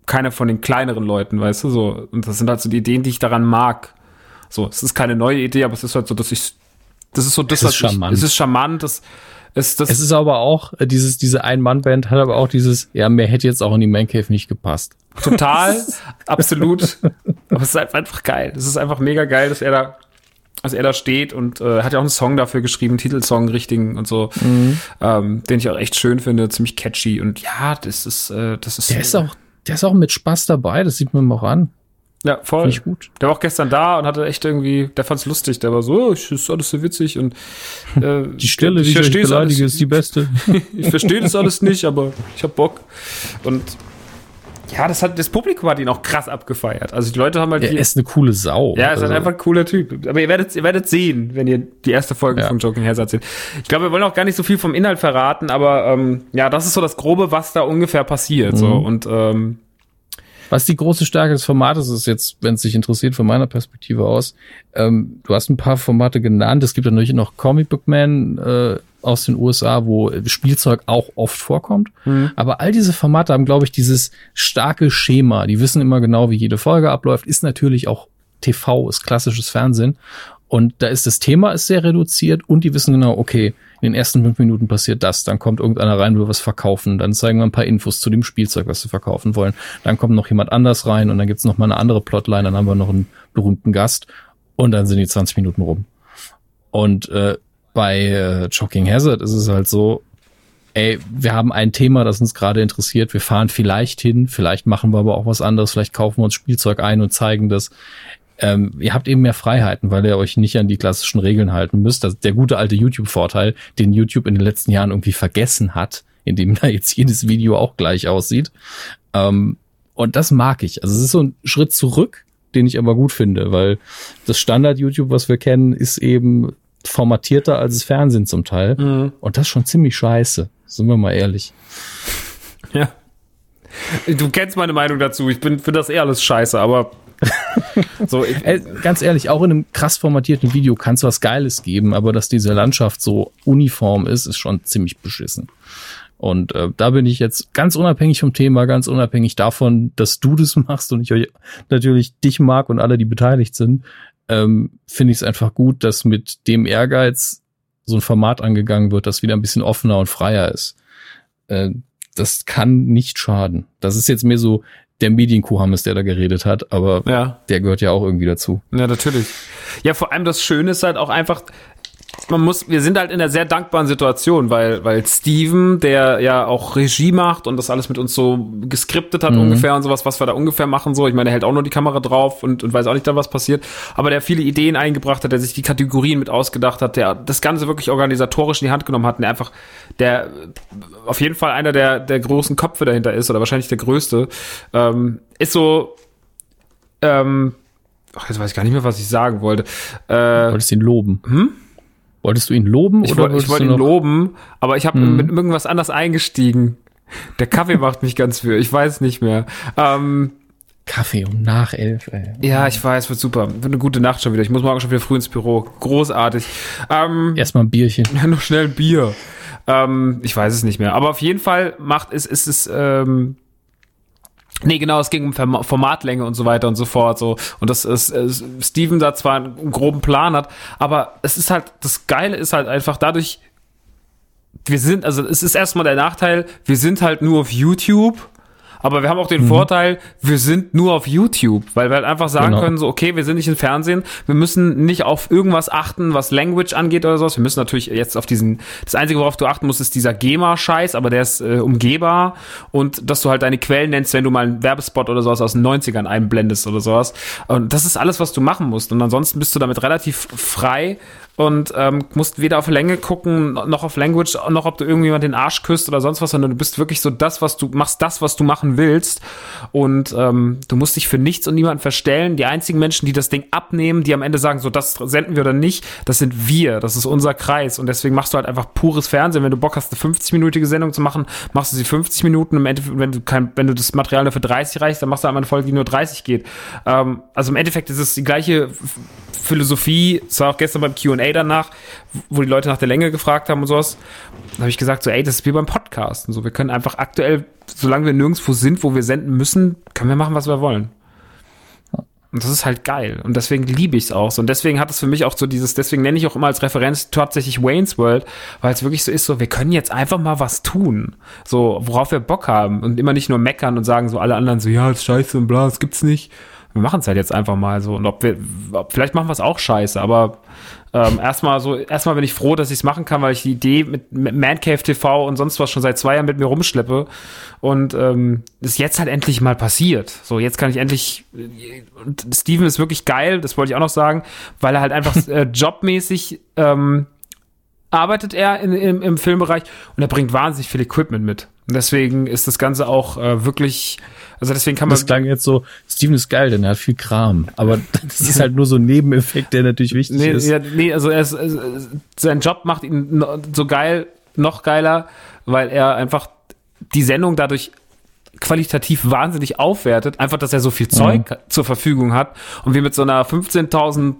keiner von den kleineren Leuten, weißt du, so. Und das sind halt so die Ideen, die ich daran mag. So, es ist keine neue Idee, aber es ist halt so, dass ich, das ist so, das, es ist charmant. Ich, es ist charmant, das, es, das es ist aber auch, äh, dieses, diese Ein-Mann-Band hat aber auch dieses, ja, mehr hätte jetzt auch in die Man Cave nicht gepasst. Total, absolut. Aber es ist einfach geil. Es ist einfach mega geil, dass er da, dass er da steht und äh, hat ja auch einen Song dafür geschrieben, Titelsong richtigen und so, mhm. ähm, den ich auch echt schön finde, ziemlich catchy und ja, das ist, äh, das ist. Der ist auch, der ist auch mit Spaß dabei, das sieht man auch an. Ja, voll. Find ich gut. Der war auch gestern da und hatte echt irgendwie, der fand's lustig. Der war so, oh, ist alles so witzig und äh, die Stelle, ich, ich die ich beleidige, ist die beste. ich verstehe das alles nicht, aber ich hab Bock. Und ja, das hat das Publikum hat ihn auch krass abgefeiert. Also die Leute haben halt. Er ist eine coole Sau. Ja, ist halt also. einfach ein cooler Typ. Aber ihr werdet, ihr werdet sehen, wenn ihr die erste Folge ja. von Joking Hazard seht. Ich glaube, wir wollen auch gar nicht so viel vom Inhalt verraten, aber ähm, ja, das ist so das Grobe, was da ungefähr passiert. Mhm. So und ähm, was die große Stärke des Formates ist jetzt, wenn es sich interessiert, von meiner Perspektive aus. Ähm, du hast ein paar Formate genannt. Es gibt natürlich noch Comic Book Man äh, aus den USA, wo Spielzeug auch oft vorkommt. Mhm. Aber all diese Formate haben, glaube ich, dieses starke Schema. Die wissen immer genau, wie jede Folge abläuft. Ist natürlich auch TV, ist klassisches Fernsehen. Und da ist das Thema ist sehr reduziert und die wissen genau, okay, in den ersten fünf Minuten passiert das, dann kommt irgendeiner rein, will was verkaufen, dann zeigen wir ein paar Infos zu dem Spielzeug, was sie verkaufen wollen, dann kommt noch jemand anders rein und dann gibt's noch mal eine andere Plotline, dann haben wir noch einen berühmten Gast und dann sind die 20 Minuten rum. Und äh, bei äh, Shocking Hazard ist es halt so, ey, wir haben ein Thema, das uns gerade interessiert, wir fahren vielleicht hin, vielleicht machen wir aber auch was anderes, vielleicht kaufen wir uns Spielzeug ein und zeigen das ähm, ihr habt eben mehr Freiheiten, weil ihr euch nicht an die klassischen Regeln halten müsst. Das ist der gute alte YouTube-Vorteil, den YouTube in den letzten Jahren irgendwie vergessen hat, indem da jetzt jedes Video auch gleich aussieht. Ähm, und das mag ich. Also es ist so ein Schritt zurück, den ich aber gut finde, weil das Standard-YouTube, was wir kennen, ist eben formatierter als das Fernsehen zum Teil. Mhm. Und das ist schon ziemlich scheiße. Sind wir mal ehrlich. Ja. Du kennst meine Meinung dazu. Ich bin für das eher alles scheiße, aber so, ich, ganz ehrlich, auch in einem krass formatierten Video kann es was Geiles geben, aber dass diese Landschaft so uniform ist, ist schon ziemlich beschissen. Und äh, da bin ich jetzt ganz unabhängig vom Thema, ganz unabhängig davon, dass du das machst und ich euch natürlich dich mag und alle, die beteiligt sind, ähm, finde ich es einfach gut, dass mit dem Ehrgeiz so ein Format angegangen wird, das wieder ein bisschen offener und freier ist. Äh, das kann nicht schaden. Das ist jetzt mehr so der Medienkuhamis, der da geredet hat, aber ja. der gehört ja auch irgendwie dazu. Ja, natürlich. Ja, vor allem das Schöne ist halt auch einfach, man muss, wir sind halt in einer sehr dankbaren Situation, weil, weil Steven, der ja auch Regie macht und das alles mit uns so geskriptet hat Mhm. ungefähr und sowas, was wir da ungefähr machen, so. Ich meine, er hält auch nur die Kamera drauf und, und weiß auch nicht dann, was passiert. Aber der viele Ideen eingebracht hat, der sich die Kategorien mit ausgedacht hat, der das Ganze wirklich organisatorisch in die Hand genommen hat, und der einfach, der auf jeden Fall einer der, der großen Köpfe dahinter ist oder wahrscheinlich der größte, ähm, ist so, ähm, ach, jetzt weiß ich gar nicht mehr, was ich sagen wollte. Äh, Wolltest du ihn loben? Hm? Wolltest du ihn loben? ich oder wollte ich wollte ihn loben, aber ich habe Mhm. mit irgendwas anders eingestiegen. Der Kaffee macht mich ganz für, ich weiß nicht mehr. Ähm, Kaffee um nach elf, ey. ja, ich weiß, wird super. Wird eine gute Nacht schon wieder. Ich muss morgen schon wieder früh ins Büro. Großartig. Ähm, Erstmal ein Bierchen. Ja, noch schnell ein Bier. Ähm, ich weiß es nicht mehr. Aber auf jeden Fall macht es, ist es, ähm, Nee, genau, es ging um Form- Formatlänge und so weiter und so fort. So. Und das ist, äh, Steven da zwar einen groben Plan hat, aber es ist halt, das Geile ist halt einfach dadurch, wir sind, also es ist erstmal der Nachteil, wir sind halt nur auf YouTube. Aber wir haben auch den Vorteil, wir sind nur auf YouTube, weil wir halt einfach sagen Genau. können, so, okay, wir sind nicht im Fernsehen, wir müssen nicht auf irgendwas achten, was Language angeht oder sowas. Wir müssen natürlich jetzt auf diesen, das Einzige, worauf du achten musst, ist dieser GEMA-Scheiß, aber der ist äh, umgehbar und dass du halt deine Quellen nennst, wenn du mal einen Werbespot oder sowas aus den 90ern einblendest oder sowas. Und das ist alles, was du machen musst. Und ansonsten bist du damit relativ frei und ähm, musst weder auf Länge gucken, noch auf Language, noch ob du irgendjemand den Arsch küsst oder sonst was, sondern du bist wirklich so das, was du machst, das, was du machen willst. Und ähm, du musst dich für nichts und niemanden verstellen. Die einzigen Menschen, die das Ding abnehmen, die am Ende sagen, so das senden wir oder nicht, das sind wir, das ist unser Kreis. Und deswegen machst du halt einfach pures Fernsehen. Wenn du Bock hast, eine 50-minütige Sendung zu machen, machst du sie 50 Minuten. Im Endeffekt, wenn du kein, wenn du das Material nur für 30 reichst, dann machst du einmal eine Folge, die nur 30 geht. Ähm, also im Endeffekt ist es die gleiche Philosophie, es war auch gestern beim Q&A danach, wo die Leute nach der Länge gefragt haben und sowas, da habe ich gesagt, so ey, das ist wie beim Podcasten, so wir können einfach aktuell, solange wir nirgendwo sind, wo wir senden müssen, können wir machen, was wir wollen. Und das ist halt geil. Und deswegen liebe ich es auch. Und deswegen hat es für mich auch so dieses, deswegen nenne ich auch immer als Referenz tatsächlich Wayne's World, weil es wirklich so ist, so, wir können jetzt einfach mal was tun. So, worauf wir Bock haben. Und immer nicht nur meckern und sagen so alle anderen so, ja, ist scheiße und bla, das gibt's nicht. Wir machen es halt jetzt einfach mal so. Und ob wir, ob, vielleicht machen wir es auch scheiße, aber ähm, erstmal so, erstmal bin ich froh, dass ich es machen kann, weil ich die Idee mit, mit Man Cave TV und sonst was schon seit zwei Jahren mit mir rumschleppe und ähm, ist jetzt halt endlich mal passiert. So, jetzt kann ich endlich und Steven ist wirklich geil, das wollte ich auch noch sagen, weil er halt einfach äh, jobmäßig ähm, arbeitet er in, im, im Filmbereich und er bringt wahnsinnig viel Equipment mit. Und deswegen ist das Ganze auch äh, wirklich, also deswegen kann man Das klang jetzt so, Steven ist geil, denn er hat viel Kram. Aber das ist halt nur so ein Nebeneffekt, der natürlich wichtig Nee, ist. ja, nee, also er ist, äh, sein Job macht ihn so geil, noch geiler, weil er einfach die Sendung dadurch qualitativ wahnsinnig aufwertet, einfach, dass er so viel Zeug zur Verfügung hat und wir mit so einer 15.000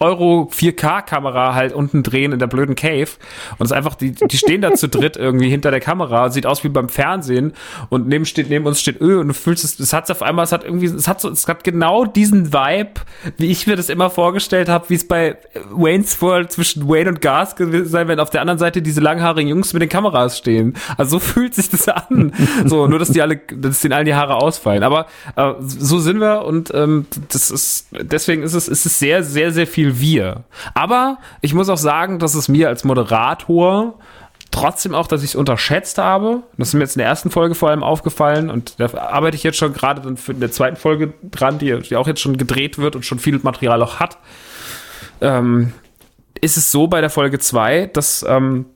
Euro 4K-Kamera halt unten drehen in der blöden Cave und es einfach, die, die stehen da zu dritt irgendwie hinter der Kamera, sieht aus wie beim Fernsehen und neben steht, neben uns steht Öl und du fühlst es, es hat auf einmal, es hat irgendwie, es hat so, es hat genau diesen Vibe, wie ich mir das immer vorgestellt habe, wie es bei Wayne's World zwischen Wayne und Gas gewesen sein, wenn auf der anderen Seite diese langhaarigen Jungs mit den Kameras stehen. Also so fühlt sich das an. So, nur dass die alle, dass denen allen die Haare ausfallen. Aber äh, so sind wir und ähm, das ist, deswegen ist es, ist es sehr, sehr, sehr viel wir. Aber ich muss auch sagen, dass es mir als Moderator trotzdem auch, dass ich es unterschätzt habe. Das ist mir jetzt in der ersten Folge vor allem aufgefallen und da arbeite ich jetzt schon gerade dann für in der zweiten Folge dran, die, die auch jetzt schon gedreht wird und schon viel Material auch hat. Ähm, ist es so bei der Folge 2, dass ähm,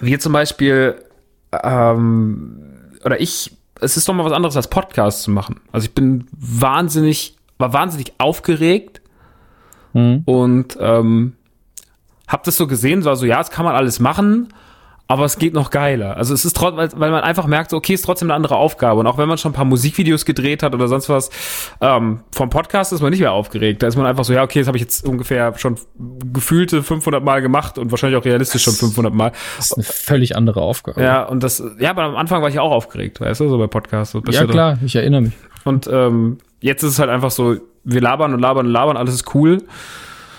wir zum Beispiel ähm, oder ich, es ist doch mal was anderes als Podcast zu machen. Also ich bin wahnsinnig, war wahnsinnig aufgeregt Hm. und ähm, hab das so gesehen, war so, ja, das kann man alles machen, aber es geht noch geiler. Also es ist trotzdem, weil, man einfach merkt, so, okay, ist trotzdem eine andere Aufgabe. Und auch wenn man schon ein paar Musikvideos gedreht hat oder sonst was, ähm, vom Podcast ist man nicht mehr aufgeregt. Da ist man einfach so, ja, okay, das habe ich jetzt ungefähr schon gefühlte 500 Mal gemacht und wahrscheinlich auch realistisch schon 500 Mal. Das ist eine völlig andere Aufgabe. Ja, und das, ja, aber am Anfang war ich auch aufgeregt, weißt du, so bei Podcasts. So ja klar, ich erinnere mich. Und ähm, jetzt ist es halt einfach so, wir labern und labern und labern, alles ist cool.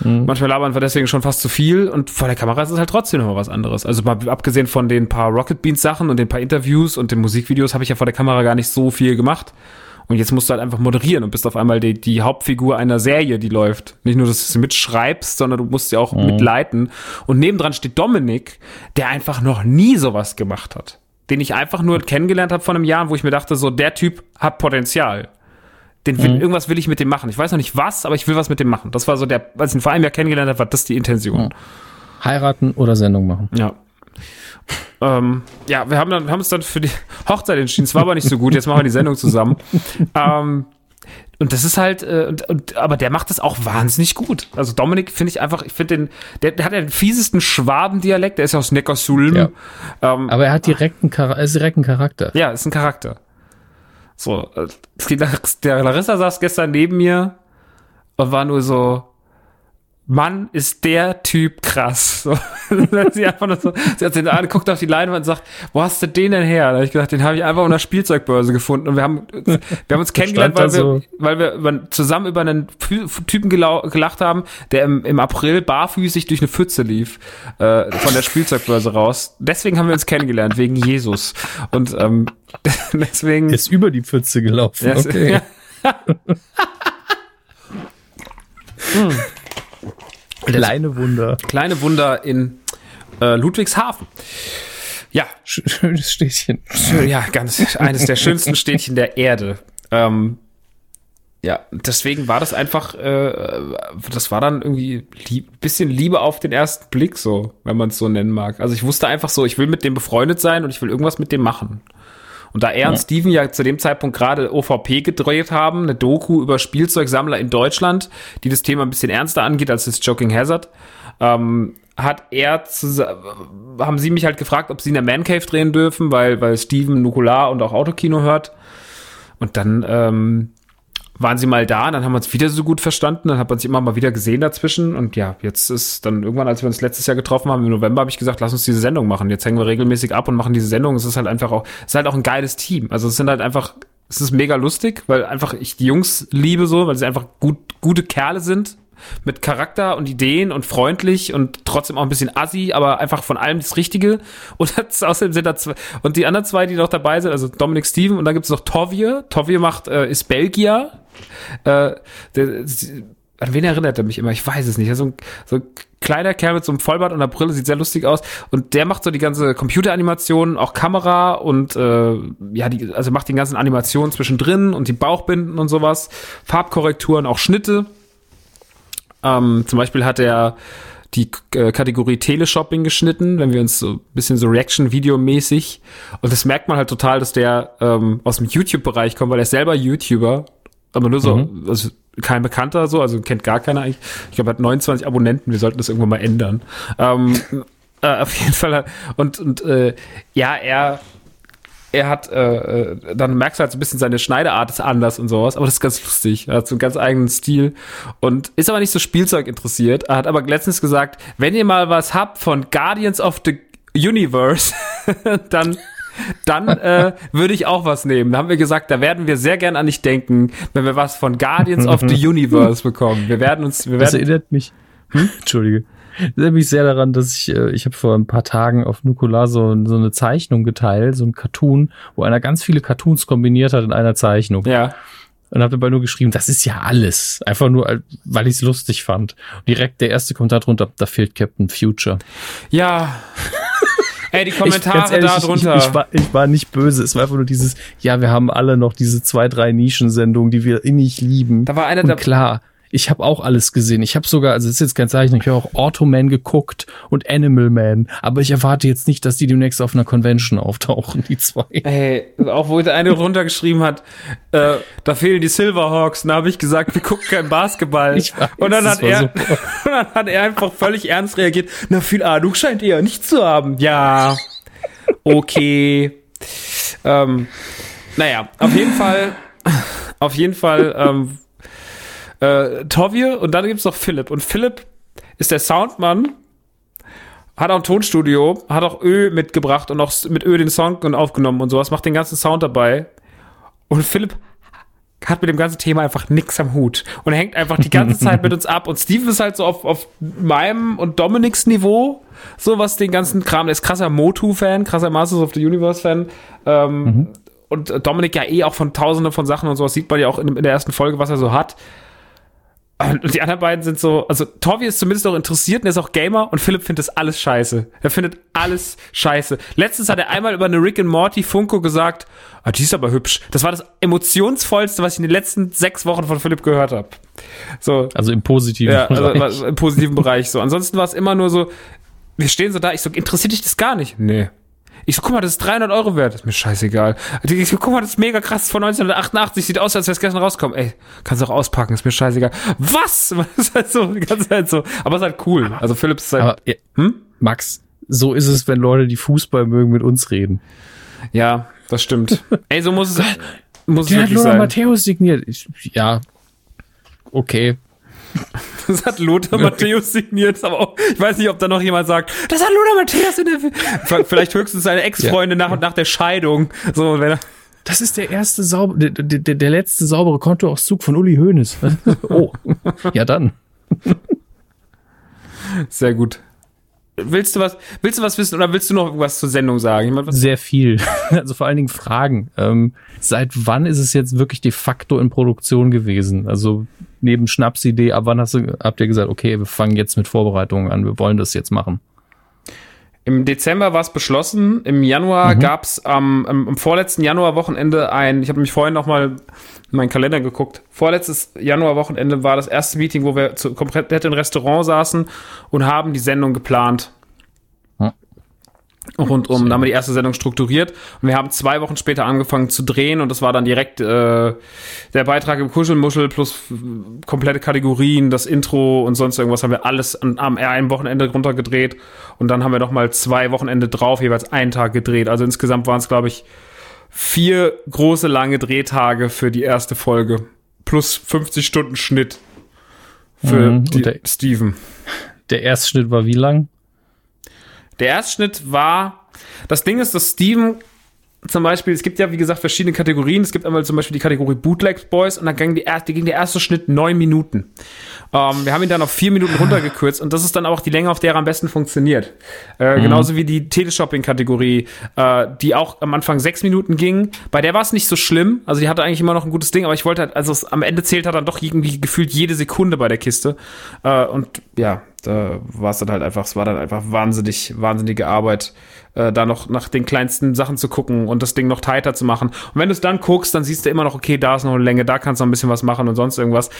Manchmal labern wir deswegen schon fast zu viel und vor der Kamera ist es halt trotzdem noch mal was anderes. Also mal abgesehen von den paar Rocket Beans Sachen und den paar Interviews und den Musikvideos habe ich ja vor der Kamera gar nicht so viel gemacht. Und jetzt musst du halt einfach moderieren und bist auf einmal die, die Hauptfigur einer Serie, die läuft. Nicht nur, dass du sie mitschreibst, sondern du musst sie auch Mhm. mitleiten. Und nebendran steht Dominik, der einfach noch nie sowas gemacht hat. Den ich einfach nur kennengelernt habe vor einem Jahr, wo ich mir dachte, so, der Typ hat Potenzial. Den Mhm. will, Irgendwas will ich mit dem machen. Ich weiß noch nicht was, aber ich will was mit dem machen. Das war so der, als ich ihn vor einem Jahr kennengelernt habe, war das die Intention. Heiraten oder Sendung machen. Ja. Ähm, ja, wir haben, dann, haben uns dann für die Hochzeit entschieden. Es war aber nicht so gut. Jetzt machen wir die Sendung zusammen. ähm, und das ist halt, äh, und, und, aber der macht das auch wahnsinnig gut. Also Dominik finde ich einfach, ich finde den, der, der hat ja den fiesesten Schwabendialekt, der ist ja aus Neckarsulm. Ja. Ähm, Aber er hat direkten, Chara er ist direkt ein Charakter. ja, ist ein Charakter. So, äh, der Larissa saß gestern neben mir und war nur so, Mann, ist der Typ krass. So, sie, einfach nur so, sie hat den angeguckt auf die Leinwand und sagt, wo hast du den denn her? Da habe ich gesagt, den habe ich einfach auf einer Spielzeugbörse gefunden und wir haben, wir haben uns kennengelernt, weil wir, weil wir über, zusammen über einen Typen gelacht haben, der im, im April barfüßig durch eine Pfütze lief, äh, von der Spielzeugbörse raus. Deswegen haben wir uns kennengelernt, wegen Jesus. Und ähm, deswegen. Er ist über die Pfütze gelaufen. Okay. ja. Kleine Wunder. Kleine Wunder in äh, Ludwigshafen. Ja, Sch- Schönes Städtchen. schön, ja, ganz eines der schönsten Städtchen der Erde. Ähm, ja, deswegen war das einfach, äh, das war dann irgendwie lieb, bisschen Liebe auf den ersten Blick so, wenn man es so nennen mag. Also ich wusste einfach so, ich will mit dem befreundet sein und ich will irgendwas mit dem machen. Und da er und Steven ja zu dem Zeitpunkt gerade OVP gedreht haben, eine Doku über Spielzeugsammler in Deutschland, die das Thema ein bisschen ernster angeht als das Joking Hazard, ähm, hat er haben sie mich halt gefragt, ob sie in der Man Cave drehen dürfen, weil, weil Steven Nukular und auch Autokino hört. Und dann ähm, waren sie mal da, dann haben wir uns wieder so gut verstanden, dann hat man sich immer mal wieder gesehen dazwischen und ja, jetzt ist dann irgendwann, als wir uns letztes Jahr getroffen haben, im November, habe ich gesagt, lass uns diese Sendung machen. Jetzt hängen wir regelmäßig ab und machen diese Sendung. Es ist halt einfach auch, es ist halt auch ein geiles Team. Also es sind halt einfach, es ist mega lustig, weil einfach ich die Jungs liebe so, weil sie einfach gut, gute Kerle sind. Mit Charakter und Ideen und freundlich und trotzdem auch ein bisschen assi, aber einfach von allem das Richtige. Und das, außerdem sind da zwei, und die anderen zwei, die noch dabei sind, also Dominic Steven und dann gibt's noch Tovie. Tovie macht, äh, ist Belgier, äh, der, an wen erinnert er mich immer? Ich weiß es nicht. So ein, so ein kleiner Kerl mit so einem Vollbart und einer Brille, sieht sehr lustig aus. Und der macht so die ganze Computeranimation, auch Kamera und äh, ja, die, also macht die ganzen Animationen zwischendrin und die Bauchbinden und sowas, Farbkorrekturen, auch Schnitte. Ähm, zum Beispiel hat er die äh, Kategorie Teleshopping geschnitten, wenn wir uns so ein bisschen so Reaction-Video-mäßig. Und das merkt man halt total, dass der ähm, aus dem YouTube-Bereich kommt, weil er ist selber YouTuber, aber nur so, also kein Bekannter so, also kennt gar keiner eigentlich. Ich glaube, er hat 29 Abonnenten, wir sollten das irgendwann mal ändern. Ähm, äh, auf jeden Fall. Und, und äh, ja, er er hat, äh, äh, dann merkst du halt so ein bisschen, seine Schneideart ist anders und sowas, aber das ist ganz lustig. Er hat so einen ganz eigenen Stil und ist aber nicht so Spielzeug interessiert. Er hat aber letztens gesagt, wenn ihr mal was habt von Guardians of the Universe, dann dann äh, würde ich auch was nehmen. Da haben wir gesagt, da werden wir sehr gern an dich denken, wenn wir was von Guardians of the Universe bekommen. Wir werden uns, wir Das werden, erinnert mich. Hm? Entschuldige. Das erinnert mich sehr daran, dass ich, äh, ich habe vor ein paar Tagen auf Nukular so, so eine Zeichnung geteilt, so ein Cartoon, wo einer ganz viele Cartoons kombiniert hat in einer Zeichnung. ja, Und habe dabei nur geschrieben, das ist ja alles. Einfach nur, äh, weil ich es lustig fand. Und direkt der erste Kommentar drunter, da fehlt Captain Future. ja. Ey, die Ich, Kommentare ehrlich, da ich- drunter. Ich, ich, war, ich war nicht böse. Es war einfach nur dieses, ja, wir haben alle noch diese zwei, drei Nischensendungen, die wir innig lieben. Da war einer Und da- klar, ich habe auch alles gesehen. Ich habe sogar, also es ist jetzt kein Zeichen, ich habe auch Automan geguckt und Animal Man. Aber ich erwarte jetzt nicht, dass die demnächst auf einer Convention auftauchen, die zwei. Ey, auch wo der eine runtergeschrieben hat, äh, da fehlen die Silverhawks. Und da habe ich gesagt, wir gucken kein Basketball. Weiß, und dann hat er, super. und dann hat er einfach völlig ernst reagiert. Na, viel Ahnung scheint er nicht zu haben. Ja, okay. ähm, naja, auf jeden Fall, auf jeden Fall, ähm, äh, Tovie und dann gibt's noch Philipp. Und Philipp ist der Soundmann hat auch ein Tonstudio, hat auch Ö mitgebracht und auch mit Ö den Song und aufgenommen und sowas, macht den ganzen Sound dabei. Und Philipp hat mit dem ganzen Thema einfach nix am Hut und hängt einfach die ganze Zeit mit uns ab. Und Steve ist halt so auf, auf meinem und Dominics Niveau, so was den ganzen Kram, der ist krasser Motu-Fan, krasser Masters of the Universe-Fan. Ähm, Mhm. und Dominik ja eh auch von tausenden von Sachen und sowas sieht man ja auch in, in der ersten Folge, was er so hat. Und die anderen beiden sind so, also Torvi ist zumindest auch interessiert und ist auch Gamer und Philipp findet das alles scheiße. Er findet alles scheiße. Letztens hat er einmal über eine Rick and Morty Funko gesagt, ah, die ist aber hübsch. Das war das emotionsvollste, was ich in den letzten sechs Wochen von Philipp gehört habe. So. Also im positiven ja, Bereich. Also im positiven Bereich so. Ansonsten war es immer nur so, wir stehen so da, ich so, interessiert dich das gar nicht? Nee. Ich so, guck mal, das ist 300 Euro wert. Ist mir scheißegal. Ich so, guck mal, das ist mega krass. Von 1988 sieht aus, als wäre es gestern rausgekommen. Ey, kannst du auch auspacken. Ist mir scheißegal. Was? Das ist halt so, die ganze Zeit so. Aber es ist halt cool. Also Philips ist halt, Aber, hm? Max, so ist es, wenn Leute, die Fußball mögen, mit uns reden. Ja, das stimmt. Ey, so muss es, muss es Der hat wirklich Lothar sein. Matthäus signiert. Ich, ja, okay. Das hat Lothar Matthäus signiert, aber auch, ich weiß nicht, ob da noch jemand sagt, das hat Lothar Matthäus in der, vielleicht höchstens seine Ex-Freundin nach und nach der Scheidung. So, wenn er, Das ist der erste sauber, der, der, der letzte saubere Kontoauszug von Uli Hoeneß. oh, ja dann. sehr gut. Willst du was, willst du was wissen oder willst du noch irgendwas zur Sendung sagen? Meine, was, Sehr viel. Also vor allen Dingen Fragen. Ähm, seit wann ist es jetzt wirklich de facto in Produktion gewesen? Also neben Schnapsidee, ab wann hast du, habt ihr gesagt, okay, wir fangen jetzt mit Vorbereitungen an, wir wollen das jetzt machen? Im Dezember war es beschlossen. Im Januar gab's am, am, am vorletzten Januarwochenende ein, ich habe mich vorhin noch mal in meinen Kalender geguckt. Vorletztes Januarwochenende war das erste Meeting, wo wir zu, komplett im Restaurant saßen und haben die Sendung geplant. Hm. Rundum. Dann haben wir die erste Sendung strukturiert und wir haben zwei Wochen später angefangen zu drehen und das war dann direkt äh, der Beitrag im Kuschelmuschel plus äh, komplette Kategorien, das Intro und sonst irgendwas haben wir alles an, am einem Wochenende runtergedreht und dann haben wir noch mal zwei Wochenende drauf, jeweils einen Tag gedreht. Also insgesamt waren es, glaube ich, vier große lange Drehtage für die erste Folge plus 50 Stunden Schnitt für Mhm, die der- Steven. Der Erstschnitt war wie lang? Der Erstschnitt war, das Ding ist, dass Steven zum Beispiel, es gibt ja, wie gesagt, verschiedene Kategorien. Es gibt einmal zum Beispiel die Kategorie Bootleg Boys und dann ging, die ging der erste Schnitt neun Minuten. Ähm, wir haben ihn dann auf vier Minuten runtergekürzt und das ist dann auch die Länge, auf der er am besten funktioniert. Äh, Genauso wie die Teleshopping-Kategorie, äh, die auch am Anfang sechs Minuten ging. Bei der war es nicht so schlimm. Also die hatte eigentlich immer noch ein gutes Ding, aber ich wollte halt, also es, am Ende zählt hat dann doch irgendwie gefühlt jede Sekunde bei der Kiste. Äh, und ja, da war es dann halt einfach, es war dann einfach wahnsinnig, wahnsinnige Arbeit, äh, da noch nach den kleinsten Sachen zu gucken und das Ding noch tighter zu machen. Und wenn du es dann guckst, dann siehst du immer noch, okay, da ist noch eine Länge, da kannst du noch ein bisschen was machen und sonst irgendwas.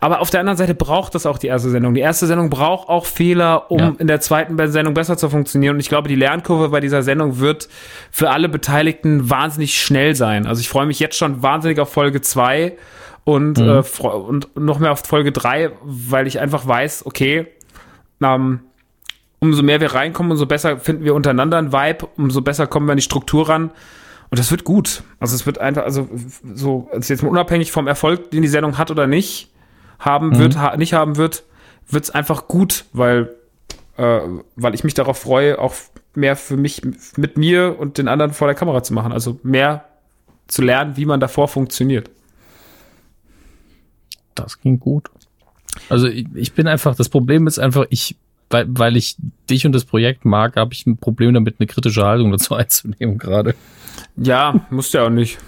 Aber auf der anderen Seite braucht das auch die erste Sendung. Die erste Sendung braucht auch Fehler, um Ja. in der zweiten Sendung besser zu funktionieren. Und ich glaube, die Lernkurve bei dieser Sendung wird für alle Beteiligten wahnsinnig schnell sein. Also ich freue mich jetzt schon wahnsinnig auf Folge zwei und, äh, freu- und noch mehr auf Folge drei, weil ich einfach weiß, okay, ähm, umso mehr wir reinkommen, umso besser finden wir untereinander einen Vibe, umso besser kommen wir an die Struktur ran. Und das wird gut. Also es wird einfach, also so, also jetzt mal unabhängig vom Erfolg, den die Sendung hat oder nicht haben wird, ha nicht haben wird, wird's einfach gut, weil, äh, weil ich mich darauf freue, auch mehr für mich mit mir und den anderen vor der Kamera zu machen. Also mehr zu lernen, wie man davor funktioniert. Das ging gut. Also ich, ich bin einfach, das Problem ist einfach, ich, weil, weil ich dich und das Projekt mag, habe ich ein Problem damit, eine kritische Haltung dazu einzunehmen gerade. Ja, musst ja auch nicht.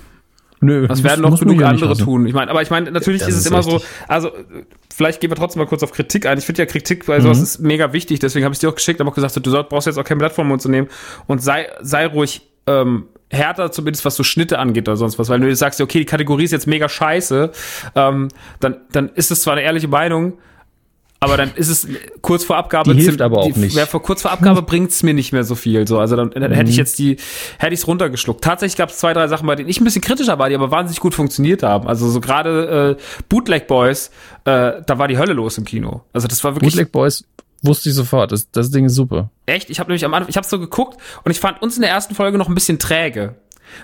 Nö, Das werden noch genug ja andere lassen. tun. Ich meine, aber ich meine, natürlich Das ist es ist immer so, richtig. also äh, vielleicht gehen wir trotzdem mal kurz auf Kritik ein. Ich finde ja Kritik bei sowas Mhm. ist mega wichtig, deswegen habe ich dir auch geschickt, habe auch gesagt, du brauchst jetzt auch kein Blatt vom Mund zu nehmen und sei, sei ruhig ähm, härter, zumindest was so Schnitte angeht oder sonst was, weil du jetzt sagst, okay, die Kategorie ist jetzt mega scheiße, ähm, dann, dann ist es zwar eine ehrliche Meinung, aber dann ist es kurz vor Abgabe. Die hilft aber auch nicht. Ja, vor kurz vor Abgabe bringt's mir nicht mehr so viel. So, also dann, dann hätte ich jetzt die, hätte ich's runtergeschluckt. Tatsächlich gab's zwei, drei Sachen, bei denen ich ein bisschen kritischer war, die aber wahnsinnig gut funktioniert haben. Also so gerade äh, Bootleg Boys, äh, da war die Hölle los im Kino. Also das war wirklich Bootleg Boys wusste ich sofort, das, das Ding ist super. echt. Ich habe nämlich am Anfang, ich habe so geguckt und ich fand uns in der ersten Folge noch ein bisschen träge.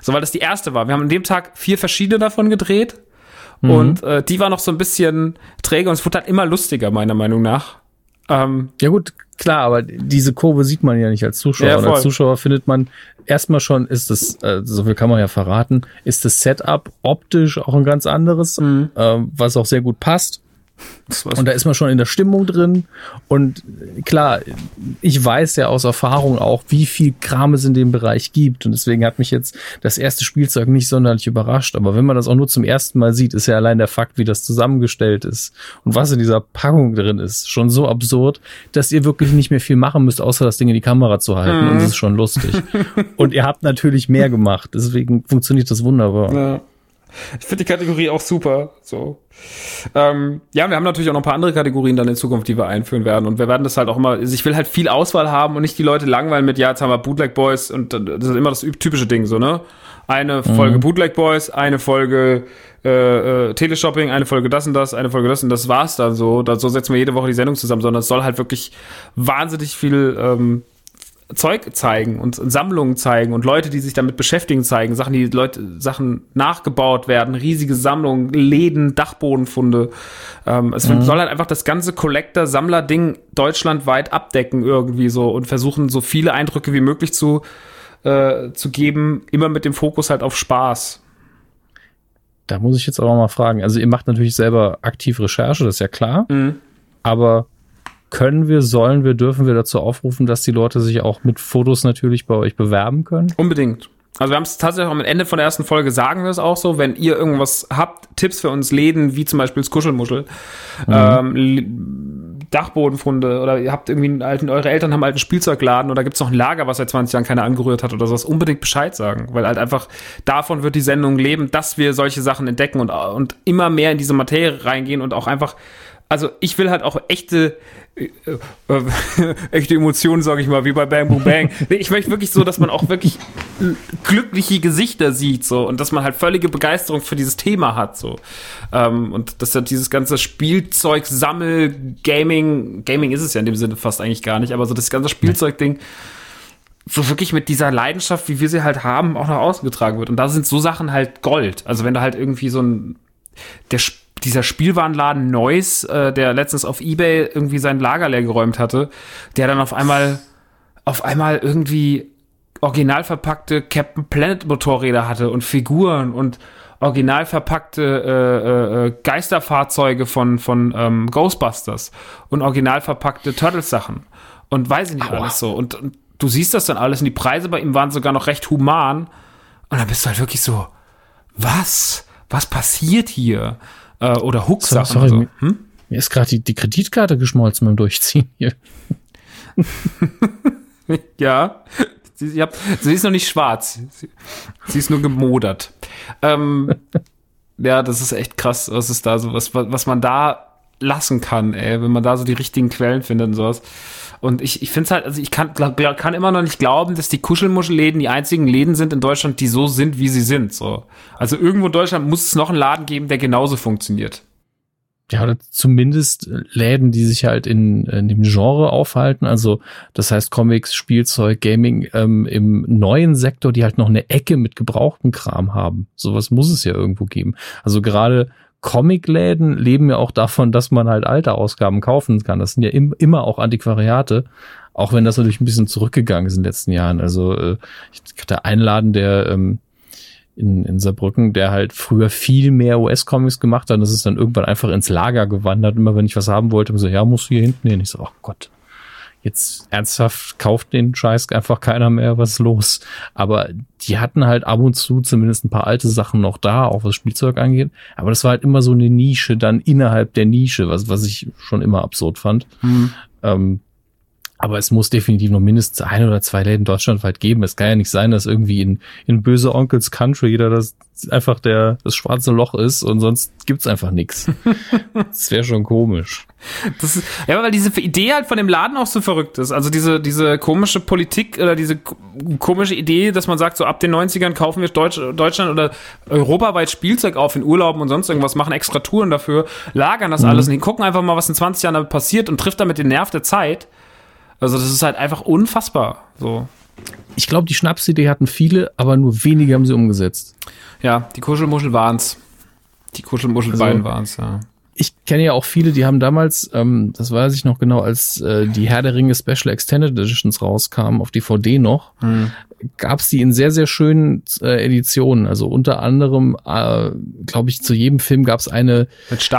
So, weil das die erste war. Wir haben an dem Tag vier verschiedene davon gedreht. Und äh, die war noch so ein bisschen träge und es wurde halt immer lustiger, meiner Meinung nach. Ähm, Ja gut, klar, aber diese Kurve sieht man ja nicht als Zuschauer. Ja, als Zuschauer findet man erstmal schon, ist das, äh, so viel kann man ja verraten, ist das Setup optisch auch ein ganz anderes, Mhm. ähm, was auch sehr gut passt. Und da ist man schon in der Stimmung drin. Und klar, ich weiß ja aus Erfahrung auch, wie viel Kram es in dem Bereich gibt. Und deswegen hat mich jetzt das erste Spielzeug nicht sonderlich überrascht. Aber wenn man das auch nur zum ersten Mal sieht, ist ja allein der Fakt, wie das zusammengestellt ist und was in dieser Packung drin ist, schon so absurd, dass ihr wirklich nicht mehr viel machen müsst, außer das Ding in die Kamera zu halten. Mhm. Und es ist schon lustig. und ihr habt natürlich mehr gemacht. Deswegen funktioniert das wunderbar. Ja. Ich finde die Kategorie auch super. So. Ähm, ja, wir haben natürlich auch noch ein paar andere Kategorien dann in Zukunft, die wir einführen werden. Und wir werden das halt auch immer, also ich will halt viel Auswahl haben und nicht die Leute langweilen mit, ja, jetzt haben wir Bootleg Boys und das ist immer das typische Ding, so, ne? Eine mhm. Folge Bootleg Boys, eine Folge äh, äh, Teleshopping, eine Folge das und das, eine Folge das und das war's dann so. Da, so setzen wir jede Woche die Sendung zusammen, sondern es soll halt wirklich wahnsinnig viel ähm, Zeug zeigen und Sammlungen zeigen und Leute, die sich damit beschäftigen, zeigen, Sachen, die Leute, Sachen nachgebaut werden, riesige Sammlungen, Läden, Dachbodenfunde. Ähm, es mhm. soll halt einfach das ganze Collector-Sammler-Ding deutschlandweit abdecken irgendwie so und versuchen, so viele Eindrücke wie möglich zu, äh, zu geben, immer mit dem Fokus halt auf Spaß. Da muss ich jetzt aber mal fragen. Also ihr macht natürlich selber aktiv Recherche, das ist ja klar. Mhm. Aber können wir, sollen wir, dürfen wir dazu aufrufen, dass die Leute sich auch mit Fotos natürlich bei euch bewerben können? Unbedingt. Also wir haben es tatsächlich auch am Ende von der ersten Folge sagen wir es auch so, wenn ihr irgendwas habt, Tipps für uns Läden, wie zum Beispiel das Kuschelmuschel, mhm. ähm, Dachbodenfunde oder ihr habt irgendwie einen alten, eure Eltern haben einen alten Spielzeugladen oder gibt es noch ein Lager, was seit 20 Jahren keiner angerührt hat oder sowas, unbedingt Bescheid sagen, weil halt einfach davon wird die Sendung leben, dass wir solche Sachen entdecken und, und immer mehr in diese Materie reingehen und auch einfach also ich will halt auch echte äh, äh, echte Emotionen, sage ich mal, wie bei Bang Boom Bang. ich möchte wirklich so, dass man auch wirklich glückliche Gesichter sieht, so und dass man halt völlige Begeisterung für dieses Thema hat, so ähm, und dass ja dieses ganze Spielzeug Sammel Gaming Gaming ist es ja in dem Sinne fast eigentlich gar nicht, aber so das ganze Spielzeugding so wirklich mit dieser Leidenschaft, wie wir sie halt haben, auch nach außen getragen wird. Und da sind so Sachen halt Gold. Also wenn du halt irgendwie so ein der dieser Spielwarenladen Neuss, äh, der letztens auf Ebay irgendwie sein Lager leer geräumt hatte, der dann auf einmal, auf einmal irgendwie original verpackte Captain Planet Motorräder hatte und Figuren und original verpackte äh, äh, Geisterfahrzeuge von, von ähm, Ghostbusters und original verpackte Turtles Sachen und weiß ich nicht Aua. alles so. Und, und du siehst das dann alles und die Preise bei ihm waren sogar noch recht human. Und dann bist du halt wirklich so, was? Was passiert hier? Äh, oder Hook-Sachen. Sorry, so. hm? mir ist gerade die, die Kreditkarte geschmolzen beim Durchziehen hier. ja, sie, hab, sie, ist noch nicht schwarz. Sie, sie ist nur gemodert. Ähm, ja, das ist echt krass, was ist da so, was, was man da lassen kann, ey, wenn man da so die richtigen Quellen findet und sowas. Und ich, ich finde es halt, also ich kann, glaub, kann immer noch nicht glauben, dass die Kuschelmuschelläden die einzigen Läden sind in Deutschland, die so sind, wie sie sind. So. Also irgendwo in Deutschland muss es noch einen Laden geben, der genauso funktioniert. Ja, oder zumindest Läden, die sich halt in, in dem Genre aufhalten. Also das heißt Comics, Spielzeug, Gaming ähm, im neuen Sektor, die halt noch eine Ecke mit gebrauchten Kram haben. Sowas muss es ja irgendwo geben. Also gerade Comicläden leben ja auch davon, dass man halt alte Ausgaben kaufen kann. Das sind ja im, immer auch Antiquariate, auch wenn das natürlich ein bisschen zurückgegangen ist in den letzten Jahren. Also äh, ich hatte einen Laden, der ähm, in, in Saarbrücken, der halt früher viel mehr US-Comics gemacht hat. Und das ist dann irgendwann einfach ins Lager gewandert. Immer wenn ich was haben wollte, so, ja, musst du hier hinten hin. Ich so, oh Gott, jetzt ernsthaft kauft den Scheiß einfach keiner mehr, was ist los? Aber die hatten halt ab und zu zumindest ein paar alte Sachen noch da, auch was Spielzeug angeht. Aber das war halt immer so eine Nische dann innerhalb der Nische, was, was ich schon immer absurd fand. Mhm. Ähm, aber es muss definitiv noch mindestens ein oder zwei Läden deutschlandweit geben. Es kann ja nicht sein, dass irgendwie in, in böse Onkels Country jeder das einfach der, das schwarze Loch ist und sonst gibt's einfach nichts. Das wäre schon komisch. Das ist, ja, weil diese Idee halt von dem Laden auch so verrückt ist. Also diese, diese komische Politik oder diese komische Idee, dass man sagt, so ab den 90ern kaufen wir Deutsch, Deutschland oder europaweit Spielzeug auf in Urlauben und sonst irgendwas, machen extra Touren dafür, lagern das mhm. alles und die gucken einfach mal, was in 20 Jahren damit passiert und trifft damit den Nerv der Zeit. Also das ist halt einfach unfassbar. So. Ich glaube, die Schnapsidee hatten viele, aber nur wenige haben sie umgesetzt. Ja, die Kuschelmuschel waren's. Die Kuschelmuschelbein also, waren's, ja. ich kenne ja auch viele, die haben damals, ähm, das weiß ich noch genau, als äh, die Herr der Ringe Special Extended Editions rauskamen, auf DVD noch, Hm. gab es die in sehr, sehr schönen äh, Editionen. Also unter anderem, äh, glaube ich, zu jedem Film gab es eine.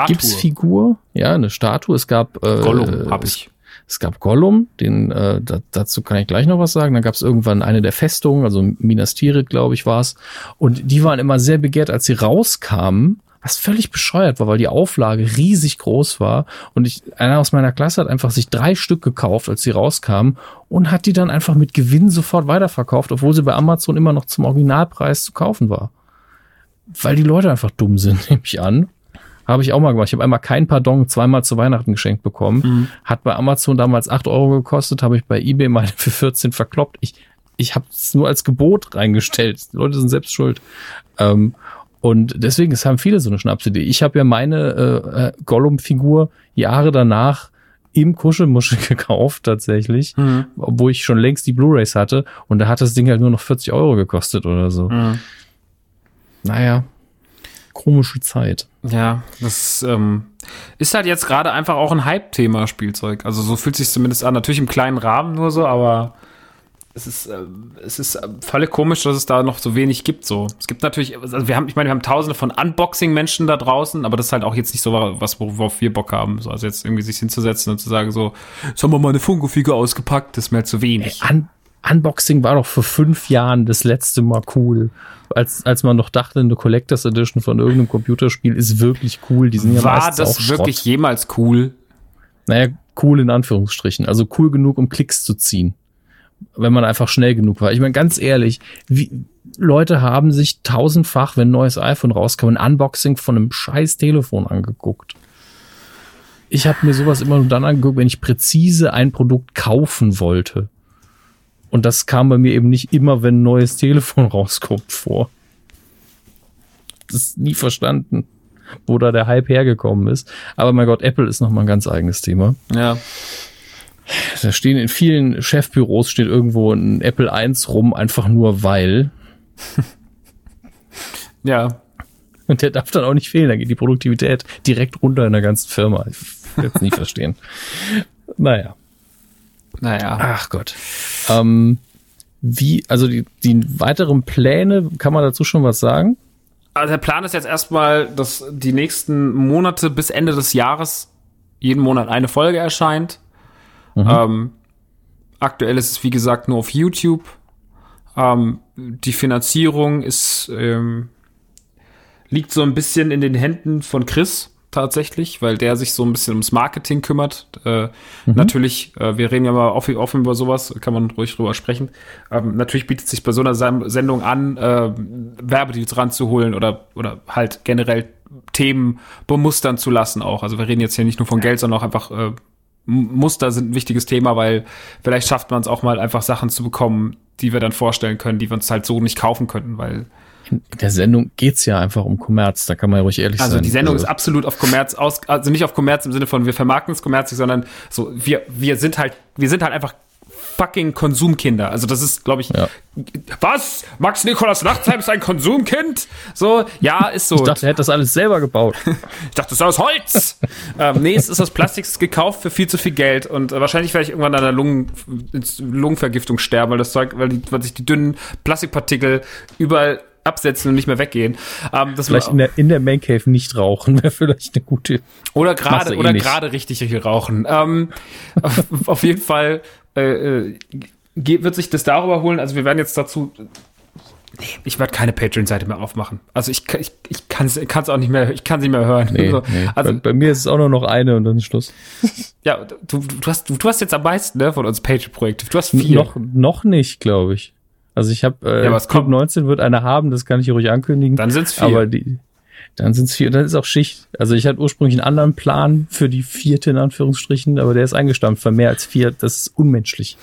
Gipsfigur, ja, eine Statue. Es gab äh, Gollum hab ich. Es gab Gollum, den äh, da, dazu kann ich gleich noch was sagen. Dann gab es irgendwann eine der Festungen, also Minas Tirith, glaube ich, war's. Und die waren immer sehr begehrt, als sie rauskamen, was völlig bescheuert war, weil die Auflage riesig groß war. Und ich, einer aus meiner Klasse hat einfach sich drei Stück gekauft, als sie rauskamen, und hat die dann einfach mit Gewinn sofort weiterverkauft, obwohl sie bei Amazon immer noch zum Originalpreis zu kaufen war. Weil die Leute einfach dumm sind, nehme ich an. Habe ich auch mal gemacht. Ich habe einmal kein Pardon zweimal zu Weihnachten geschenkt bekommen. Hat bei Amazon damals 8 Euro gekostet, habe ich bei eBay meine für 14 verkloppt. Ich, ich habe es nur als Gebot reingestellt. Die Leute sind selbst schuld. Ähm, und deswegen, es haben viele so eine Schnapsidee. Ich habe ja meine äh, äh, Gollum-Figur Jahre danach im Kuschelmuschel gekauft, tatsächlich, Mhm. obwohl ich schon längst die Blu-Rays hatte. Und da hat das Ding halt nur noch 40 Euro gekostet oder so. Mhm. Naja, komische Zeit. Ja, das ähm, ist halt jetzt gerade einfach auch ein Hype-Thema, Spielzeug. Also so fühlt sich zumindest an. Natürlich im kleinen Rahmen nur so, aber es ist, äh, es ist äh, völlig komisch, dass es da noch so wenig gibt. So, es gibt natürlich, also wir haben, ich meine, wir haben Tausende von Unboxing-Menschen da draußen, aber das ist halt auch jetzt nicht so was, worauf wir Bock haben. So, also jetzt irgendwie sich hinzusetzen und zu sagen so, jetzt haben wir mal eine Funko-Figur ausgepackt, das ist mir halt zu wenig. Un Unboxing war doch vor fünf Jahren das letzte Mal cool. Als, als man noch dachte, eine Collectors Edition von irgendeinem Computerspiel ist wirklich cool. Die sind ja War auch das wirklich Schrott. jemals cool? Naja, cool in Anführungsstrichen. Also cool genug, um Klicks zu ziehen. Wenn man einfach schnell genug war. Ich meine, ganz ehrlich, wie, Leute haben sich tausendfach, wenn ein neues iPhone rauskam, ein Unboxing von einem scheiß Telefon angeguckt. Ich habe mir sowas immer nur dann angeguckt, wenn ich präzise ein Produkt kaufen wollte. Und das kam bei mir eben nicht immer, wenn ein neues Telefon rauskommt, vor. Das ist nie verstanden, wo da der Hype hergekommen ist. Aber mein Gott, Apple ist nochmal ein ganz eigenes Thema. Ja. Da stehen in vielen Chefbüros steht irgendwo ein Apple 1 rum, einfach nur weil. Ja, Und der darf dann auch nicht fehlen. Da geht die Produktivität direkt runter in der ganzen Firma. Ich werde es nie verstehen. Naja. Naja. Ach Gott. Ähm, wie, also die, die weiteren Pläne, kann man dazu schon was sagen? Also der Plan ist jetzt erstmal, dass die nächsten Monate bis Ende des Jahres jeden Monat eine Folge erscheint. Ähm, aktuell ist es, wie gesagt, nur auf YouTube. Ähm, die Finanzierung ist, ähm, liegt so ein bisschen in den Händen von Chris tatsächlich, weil der sich so ein bisschen ums Marketing kümmert. Äh, Natürlich, äh, wir reden ja mal offen, offen über sowas, kann man ruhig drüber sprechen. Ähm, natürlich bietet sich bei so einer Sendung an, äh, Werbedeals ranzuholen oder, oder halt generell Themen bemustern zu lassen auch. Also wir reden jetzt hier nicht nur von Geld, sondern auch einfach äh, Muster sind ein wichtiges Thema, weil vielleicht schafft man es auch mal einfach Sachen zu bekommen, die wir dann vorstellen können, die wir uns halt so nicht kaufen könnten, weil In der Sendung geht's ja einfach um Kommerz, da kann man ja ruhig ehrlich also sein. die Sendung also, ist absolut auf Kommerz aus, also nicht auf Kommerz im Sinne von wir vermarkten es kommerzig, sondern so wir wir sind halt wir sind halt einfach fucking Konsumkinder. Also das ist, glaube ich, Ja. was? Max Nikolas Nachtsheim ist ein Konsumkind? So, ja, ist so. Ich dachte, er hätte das alles selber gebaut. Ich dachte, das ist aus Holz. ähm, nee, es ist aus Plastik gekauft für viel zu viel Geld und äh, wahrscheinlich werde ich irgendwann an einer Lungen, Lungenvergiftung sterben, weil das Zeug, weil, die, weil sich die dünnen Plastikpartikel überall absetzen und nicht mehr weggehen. Ähm, das Vielleicht in der, in der Man Cave nicht rauchen, wäre vielleicht eine gute. oder gerade eh oder nicht. gerade richtig viel rauchen. Ähm, auf, auf jeden Fall äh, äh, wird sich das darüber holen. Also wir werden jetzt dazu. Nee, ich werde keine Patreon-Seite mehr aufmachen. Also ich, kann- ich, ich kann es auch nicht mehr, ich kann sie nicht mehr hören. Nee, So, nee. Also bei, bei mir ist es auch nur noch eine und dann ist Schluss. Ja, du, du, hast, du, du hast jetzt am meisten ne, von uns Patreon-Projekte. Du hast viel. Noch, noch nicht, glaube ich. Also ich habe äh, Ja, kommt. 19 wird eine haben, das kann ich hier ruhig ankündigen. Dann sind's vier. Aber die, dann sind's vier. Dann ist auch Schicht. Also ich hatte ursprünglich einen anderen Plan für die vierte in Anführungsstrichen, aber der ist eingestampft für mehr als vier. Das ist unmenschlich.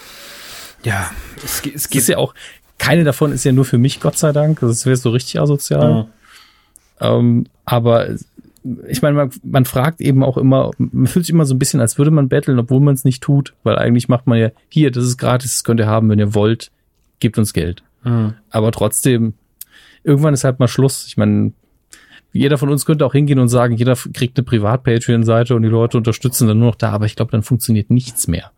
ja, es, es Es geht ist ja auch, keine davon ist ja nur für mich, Gott sei Dank. Das wäre so richtig asozial. Ähm, aber ich meine, man, man fragt eben auch immer, man fühlt sich immer so ein bisschen, als würde man betteln, obwohl man es nicht tut, weil eigentlich macht man ja, hier, das ist gratis, das könnt ihr haben, wenn ihr wollt, gebt uns Geld. Mhm. Aber trotzdem, irgendwann ist halt mal Schluss. Ich meine, jeder von uns könnte auch hingehen und sagen, jeder kriegt eine Privat-Patreon-Seite und die Leute unterstützen dann nur noch da, aber ich glaube, dann funktioniert nichts mehr.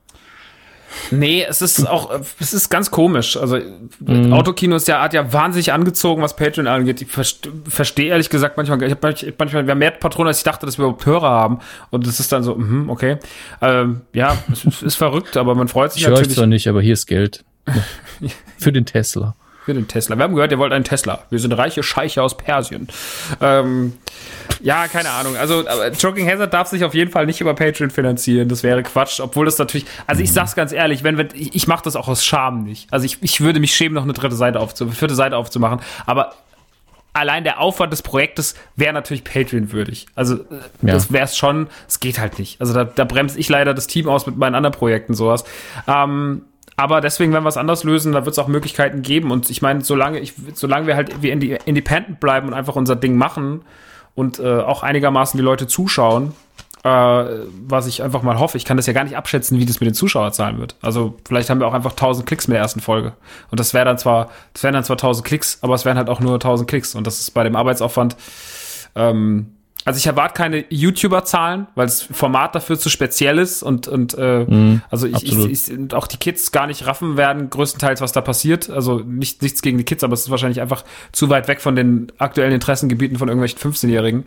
Nee, es ist auch, es ist ganz komisch. Also mhm. Autokino ist ja, hat ja wahnsinnig angezogen, was Patreon angeht. Ich verstehe ehrlich gesagt manchmal, ich habe manchmal, wir haben mehr Patronen, als ich dachte, dass wir überhaupt Hörer haben. Und das ist dann so, mh, okay. Ähm, ja, es ist verrückt, aber man freut sich ich natürlich. Ich zwar nicht, aber hier ist Geld. Für den Tesla. Für den Tesla. Wir haben gehört, ihr wollt einen Tesla. Wir sind reiche Scheiche aus Persien. Ähm, ja, keine Ahnung. Also, Joking Hazard darf sich auf jeden Fall nicht über Patreon finanzieren. Das wäre Quatsch. Obwohl das natürlich, also ich sag's ganz ehrlich, wenn, wenn ich, ich mache das auch aus Scham nicht. Also ich, ich würde mich schämen, noch eine dritte Seite aufzu, vierte Seite aufzumachen. Aber allein der Aufwand des Projektes wäre natürlich Patreon würdig. Also ja. das wäre es schon. Es geht halt nicht. Also da, da bremse ich leider das Team aus mit meinen anderen Projekten sowas. Ähm, aber deswegen, wenn wir es anders lösen, da wird es auch Möglichkeiten geben. Und ich meine, solange, ich, solange wir halt wie independent bleiben und einfach unser Ding machen und äh, auch einigermaßen die Leute zuschauen, äh, was ich einfach mal hoffe, ich kann das ja gar nicht abschätzen, wie das mit den Zuschauerzahlen wird. Also vielleicht haben wir auch einfach 1000 Klicks mit der ersten Folge. Und das wäre dann zwar, das wären dann zwar 1000 Klicks, aber es wären halt auch nur 1000 Klicks. Und das ist bei dem Arbeitsaufwand ähm, also ich erwarte keine YouTuber-Zahlen, weil das Format dafür zu speziell ist und, und äh, mm, also ich, ich, ich, auch die Kids gar nicht raffen werden, größtenteils, was da passiert. Also nicht, nichts gegen die Kids, aber es ist wahrscheinlich einfach zu weit weg von den aktuellen Interessengebieten von irgendwelchen 15-Jährigen.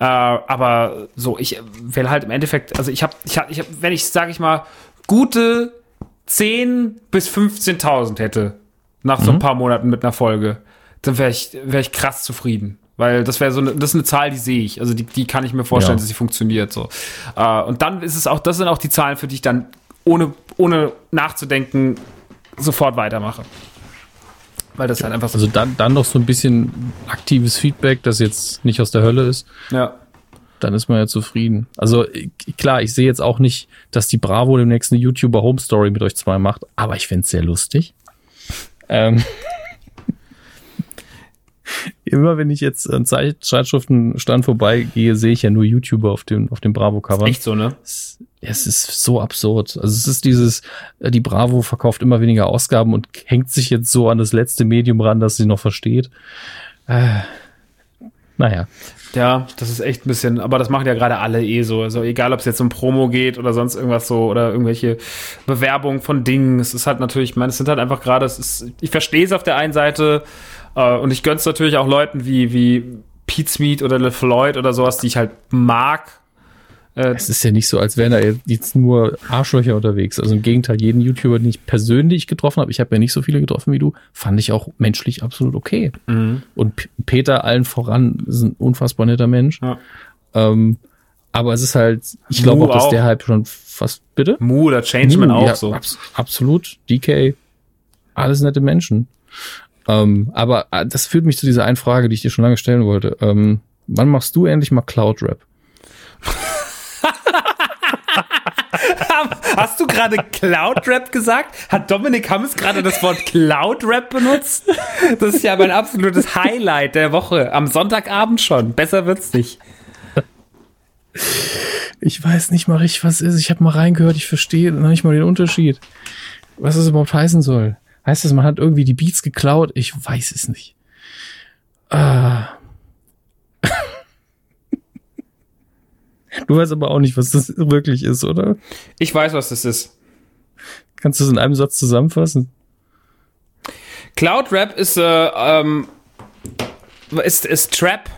Äh, aber so, ich will halt im Endeffekt, also ich habe, ich hab, ich hab, wenn ich, sage ich mal, gute 10 bis 15.000 hätte nach so ein mhm. paar Monaten mit einer Folge, dann wäre ich, wär ich krass zufrieden. Weil das wäre so eine, das ist eine Zahl, die sehe ich. Also die, die kann ich mir vorstellen, ja. dass sie funktioniert. So. Äh, und dann ist es auch, das sind auch die Zahlen, für die ich dann ohne, ohne nachzudenken sofort weitermache. Weil das halt einfach so. Also dann, dann noch so ein bisschen aktives Feedback, das jetzt nicht aus der Hölle ist. Ja. Dann ist man ja zufrieden. Also klar, ich sehe jetzt auch nicht, dass die Bravo demnächst eine YouTuber Home Story mit euch zwei macht, aber ich fände es sehr lustig. Ähm. Immer wenn ich jetzt an Zeitschriftenstand vorbeigehe, sehe ich ja nur YouTuber auf dem, auf dem Bravo-Cover. Echt so, ne? Es, es ist so absurd. Also es ist dieses, äh, die Bravo verkauft immer weniger Ausgaben und hängt sich jetzt so an das letzte Medium ran, das sie noch versteht. Äh, naja. Ja, das ist echt ein bisschen, aber das machen ja gerade alle eh so. Also egal, ob es jetzt um Promo geht oder sonst irgendwas so oder irgendwelche Bewerbungen von Dingen. Es ist halt natürlich, ich meine, es sind halt einfach gerade, ich verstehe es auf der einen Seite, äh, und ich gönn's natürlich auch Leuten wie, wie Pete Smith oder LeFloid oder sowas, die ich halt mag. Äh, es ist ja nicht so, als wären da jetzt nur Arschlöcher unterwegs. Also im Gegenteil, jeden YouTuber, den ich persönlich getroffen habe, ich habe ja nicht so viele getroffen wie du, fand ich auch menschlich absolut okay. Mhm. Und P Peter allen voran ist ein unfassbar netter Mensch. Ja. Ähm, aber es ist halt, ich glaube auch, dass auch. der halt schon fast, bitte? Mu oder Changeman auch ja, so. Abs absolut. DK. Alles nette Menschen. Ähm, aber äh, das führt mich zu dieser einen Frage, die ich dir schon lange stellen wollte. Ähm, wann machst du endlich mal Cloud Rap? Hast du gerade Cloud Rap gesagt? Hat Dominik Hammes gerade das Wort Cloud Rap benutzt? Das ist ja mein absolutes Highlight der Woche. Am Sonntagabend schon. Besser wird's nicht. Ich weiß nicht mal richtig, was es ist. Ich habe mal reingehört, ich verstehe noch nicht mal den Unterschied. Was es überhaupt heißen soll. Heißt das, man hat irgendwie die Beats geklaut? Ich weiß es nicht. Ah. Du weißt aber auch nicht, was das wirklich ist, oder? Ich weiß, was das ist. Kannst du es in einem Satz zusammenfassen? Cloud Rap ist, äh, ähm, ist, ist Trap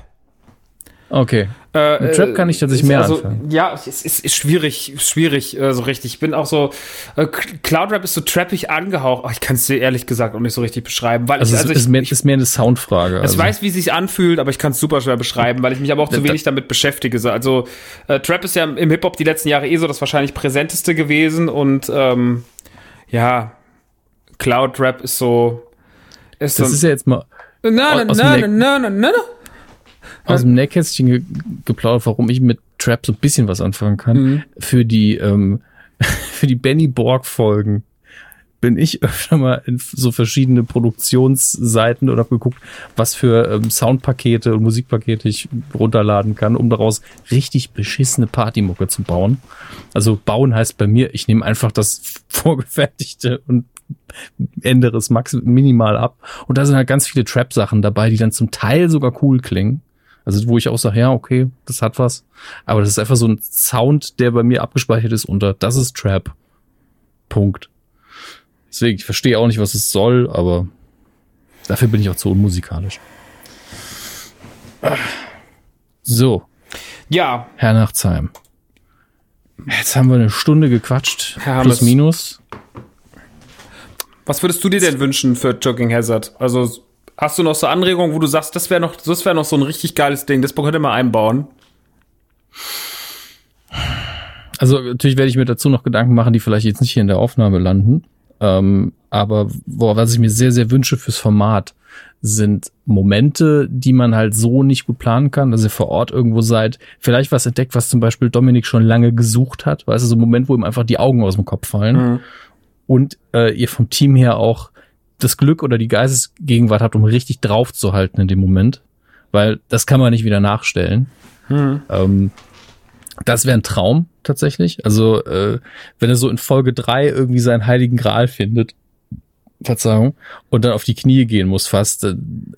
Okay. Äh, Mit Trap kann ich tatsächlich mehr also, anfangen. Ja, es ist, ist schwierig, schwierig, äh, so richtig. Ich bin auch so, äh, Cloud Rap ist so trappig angehaucht. Oh, ich kann es dir ehrlich gesagt auch nicht so richtig beschreiben. Weil also, ich, also es ist, mehr, ist mehr eine Soundfrage. Also. Ich weiß, wie es sich anfühlt, aber ich kann es super schwer beschreiben, weil ich mich aber auch zu wenig damit beschäftige. Also äh, Trap ist ja im Hip-Hop die letzten Jahre eh so das wahrscheinlich präsenteste gewesen und ähm, ja, Cloud Rap ist so. Ist das so ist ja jetzt mal. Nein, nein, nein, nein, nein, nein aus dem Nähkästchen ge geplaudert, warum ich mit Trap so ein bisschen was anfangen kann. Mhm. Für die, ähm, für die Benny Borg Folgen bin ich öfter mal in so verschiedene Produktionsseiten oder habe geguckt, was für ähm, Soundpakete und Musikpakete ich runterladen kann, um daraus richtig beschissene Partymucke zu bauen. Also bauen heißt bei mir, ich nehme einfach das vorgefertigte und ändere es max minimal ab. Und da sind halt ganz viele Trap-Sachen dabei, die dann zum Teil sogar cool klingen. Also wo ich auch sage, ja, okay, das hat was. Aber das ist einfach so ein Sound, der bei mir abgespeichert ist unter das ist Trap. Punkt. Deswegen, ich verstehe auch nicht, was es soll, aber dafür bin ich auch zu unmusikalisch. So, Ja, Herr Nachtsheim. Jetzt haben wir eine Stunde gequatscht. Herr plus minus. was würdest du dir denn wünschen für Jogging Hazard? Also hast du noch so Anregungen, wo du sagst, das wäre noch, das wäre noch so ein richtig geiles Ding, das könnte man einbauen. Also natürlich werde ich mir dazu noch Gedanken machen, die vielleicht jetzt nicht hier in der Aufnahme landen. Ähm, aber wo, was ich mir sehr, sehr wünsche fürs Format, sind Momente, die man halt so nicht gut planen kann, dass ihr vor Ort irgendwo seid, vielleicht was entdeckt, was zum Beispiel Dominik schon lange gesucht hat, weißt du, so ein Moment, wo ihm einfach die Augen aus dem Kopf fallen Mhm. und äh, ihr vom Team her auch das Glück oder die Geistesgegenwart habt, um richtig drauf zu halten in dem Moment, weil das kann man nicht wieder nachstellen. Mhm. Ähm, das wäre ein Traum tatsächlich. Also äh, wenn er so in Folge drei irgendwie seinen heiligen Gral findet, Verzeihung, und dann auf die Knie gehen muss fast, äh,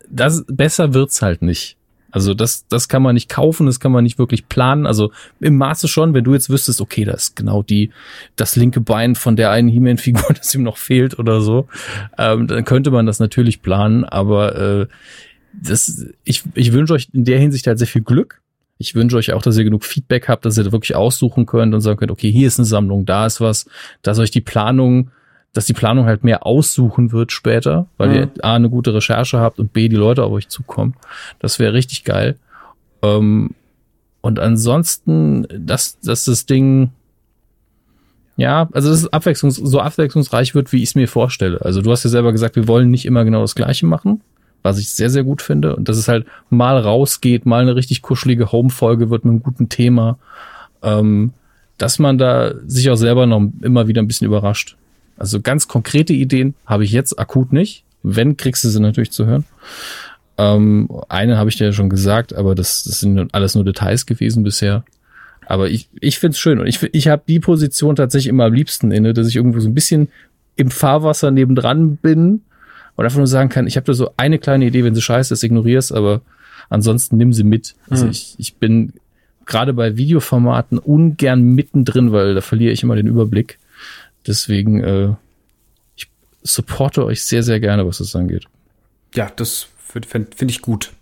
das besser wird's halt nicht. Also das, das kann man nicht kaufen, das kann man nicht wirklich planen. Also im Maße schon, wenn du jetzt wüsstest, okay, das ist genau die, das linke Bein von der einen He-Man-Figur, das ihm noch fehlt oder so, ähm, dann könnte man das natürlich planen. Aber äh, das, ich, ich wünsche euch in der Hinsicht halt sehr viel Glück. Ich wünsche euch auch, dass ihr genug Feedback habt, dass ihr da wirklich aussuchen könnt und sagen könnt, okay, hier ist eine Sammlung, da ist was, dass euch die Planung, dass die Planung halt mehr aussuchen wird später, weil Mhm. ihr A, eine gute Recherche habt und B, die Leute auf euch zukommen. Das wäre richtig geil. Ähm, und ansonsten, dass, dass das Ding, ja, also dass es abwechslungs so abwechslungsreich wird, wie ich es mir vorstelle. Also du hast ja selber gesagt, wir wollen nicht immer genau das Gleiche machen, was ich sehr, sehr gut finde. Und dass es halt mal rausgeht, mal eine richtig kuschelige Home-Folge wird mit einem guten Thema. Ähm, dass man da sich auch selber noch immer wieder ein bisschen überrascht. Also ganz konkrete Ideen habe ich jetzt akut nicht. Wenn, kriegst du sie natürlich zu hören. Ähm, eine habe ich dir ja schon gesagt, aber das, das sind alles nur Details gewesen bisher. Aber ich, ich finde es schön und ich, ich habe die Position tatsächlich immer am liebsten inne, dass ich irgendwo so ein bisschen im Fahrwasser nebendran bin und einfach nur sagen kann, ich habe da so eine kleine Idee, wenn sie scheiße ist, ignorier's, aber ansonsten nimm sie mit. Also Mhm. ich, ich bin gerade bei Videoformaten ungern mittendrin, weil da verliere ich immer den Überblick. Deswegen, äh, ich supporte euch sehr, sehr gerne, was das angeht. Ja, das finde find, ich gut.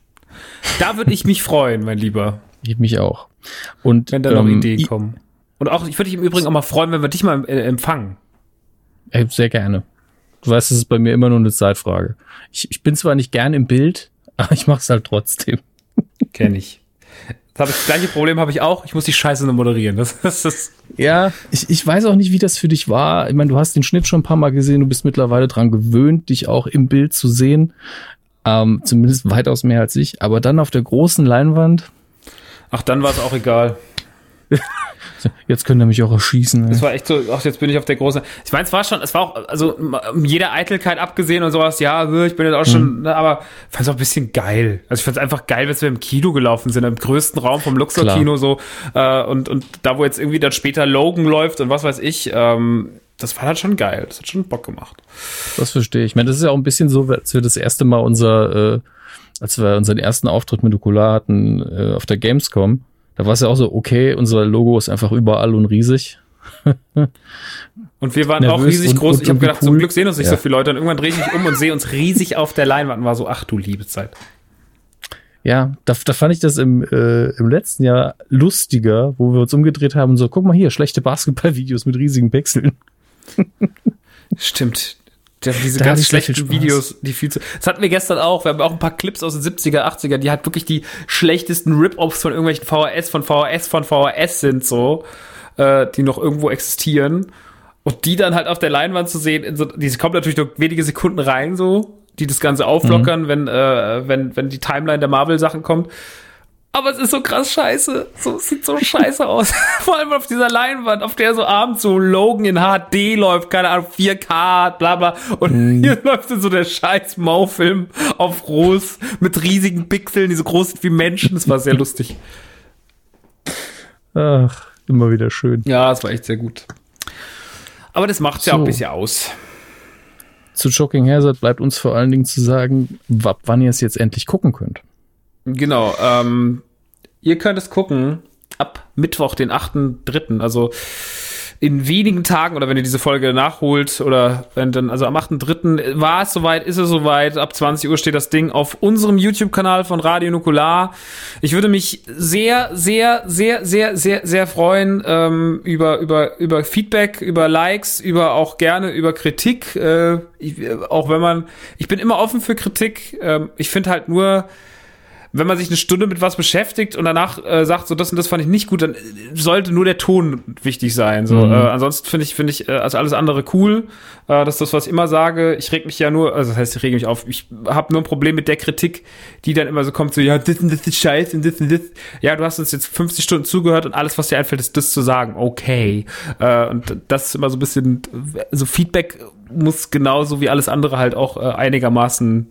Da würde ich mich freuen, mein Lieber, Ich mich auch. Und wenn da noch ähm, Ideen kommen. Und auch, ich würde dich im Übrigen auch mal freuen, wenn wir dich mal äh, empfangen. Sehr gerne. Du weißt, es ist bei mir immer nur eine Zeitfrage. Ich, ich bin zwar nicht gern im Bild, aber ich mache es halt trotzdem. Kenne ich. Das, ich, das gleiche Problem habe ich auch. Ich muss die Scheiße nur moderieren. Das, das ist Ja, ich, ich weiß auch nicht, wie das für dich war. Ich meine, du hast den Schnitt schon ein paar Mal gesehen, du bist mittlerweile dran gewöhnt, dich auch im Bild zu sehen. Ähm, zumindest weitaus mehr als ich. Aber dann auf der großen Leinwand, Ach, dann war es auch egal. jetzt könnt ihr mich auch erschießen. Das ey. war echt so, ach, jetzt bin ich auf der großen. Ich meine, es war schon, es war auch, also um jede Eitelkeit abgesehen und sowas, ja, ich bin jetzt auch schon, ne, aber ich fand es auch ein bisschen geil. Also ich fand es einfach geil, dass wir im Kino gelaufen sind, im größten Raum vom Luxor-Kino so. Äh, und, und da, wo jetzt irgendwie dann später Logan läuft und was weiß ich, ähm, das war halt schon geil. Das hat schon Bock gemacht. Das verstehe ich. Ich meine, das ist ja auch ein bisschen so, als wir das erste Mal unser, äh, als wir unseren ersten Auftritt mit Okular hatten äh, auf der Gamescom, da war es ja auch so, okay, unser Logo ist einfach überall und riesig. Und wir waren auch riesig und- groß. und ich habe gedacht, zum cool. Glück sehen uns nicht Ja. so viele Leute. Und irgendwann drehe ich mich um und sehe uns riesig auf der Leinwand und war so, ach du liebe Zeit. Ja, da, da fand ich das im, äh, im letzten Jahr lustiger, wo wir uns umgedreht haben und so, guck mal hier, schlechte Basketballvideos mit riesigen Pixeln. Stimmt. Der, diese Da ganz schlechten. Videos, die viel zu. Das hatten wir gestern auch. Wir haben auch ein paar Clips aus den 70er, 80er, die halt wirklich die schlechtesten Rip-Offs von irgendwelchen VHS, von VHS, von VHS sind, so, äh, die noch irgendwo existieren. Und die dann halt auf der Leinwand zu sehen, so, die kommen natürlich nur wenige Sekunden rein, so, die das Ganze auflockern, wenn, äh, wenn, wenn die Timeline der Marvel-Sachen kommt. Aber es ist so krass scheiße. So, es sieht so scheiße aus. Vor allem auf dieser Leinwand, auf der so abends so Logan in HD läuft, keine Ahnung, 4K, bla bla. Und hier läuft dann so der scheiß Mau-Film auf groß mit riesigen Pixeln, die so groß sind wie Menschen. Das war sehr lustig. Ach, immer wieder schön. Ja, es war echt sehr gut. Aber das macht's ja auch So. ein bisschen aus. Zu Shocking Hazard bleibt uns vor allen Dingen zu sagen, wann ihr es jetzt endlich gucken könnt. Genau, ähm, ihr könnt es gucken ab Mittwoch, den 8.3., also in wenigen Tagen oder wenn ihr diese Folge nachholt oder wenn dann, also am 8.3. war es soweit, ist es soweit, ab 20 Uhr steht das Ding auf unserem YouTube-Kanal von Radio Nukular. Ich würde mich sehr, sehr, sehr, sehr, sehr, sehr freuen ähm, über, über, über Feedback, über Likes, über auch gerne über Kritik, äh, ich, auch wenn man, ich bin immer offen für Kritik, ähm, ich finde halt nur, wenn man sich eine Stunde mit was beschäftigt und danach äh, sagt, so das und das fand ich nicht gut, dann sollte nur der Ton wichtig sein. So, mhm. äh, ansonsten finde ich, finde ich, äh, also alles andere cool. Äh, das ist das, was ich immer sage. Ich reg mich ja nur, also das heißt, ich reg mich auf. Ich habe nur ein Problem mit der Kritik, die dann immer so kommt, so ja, das und das ist scheiße und das und das. Ja, du hast uns jetzt 50 Stunden zugehört und alles, was dir einfällt, ist das zu sagen. Okay. Äh, und das ist immer so ein bisschen, also Feedback muss genauso wie alles andere halt auch äh, einigermaßen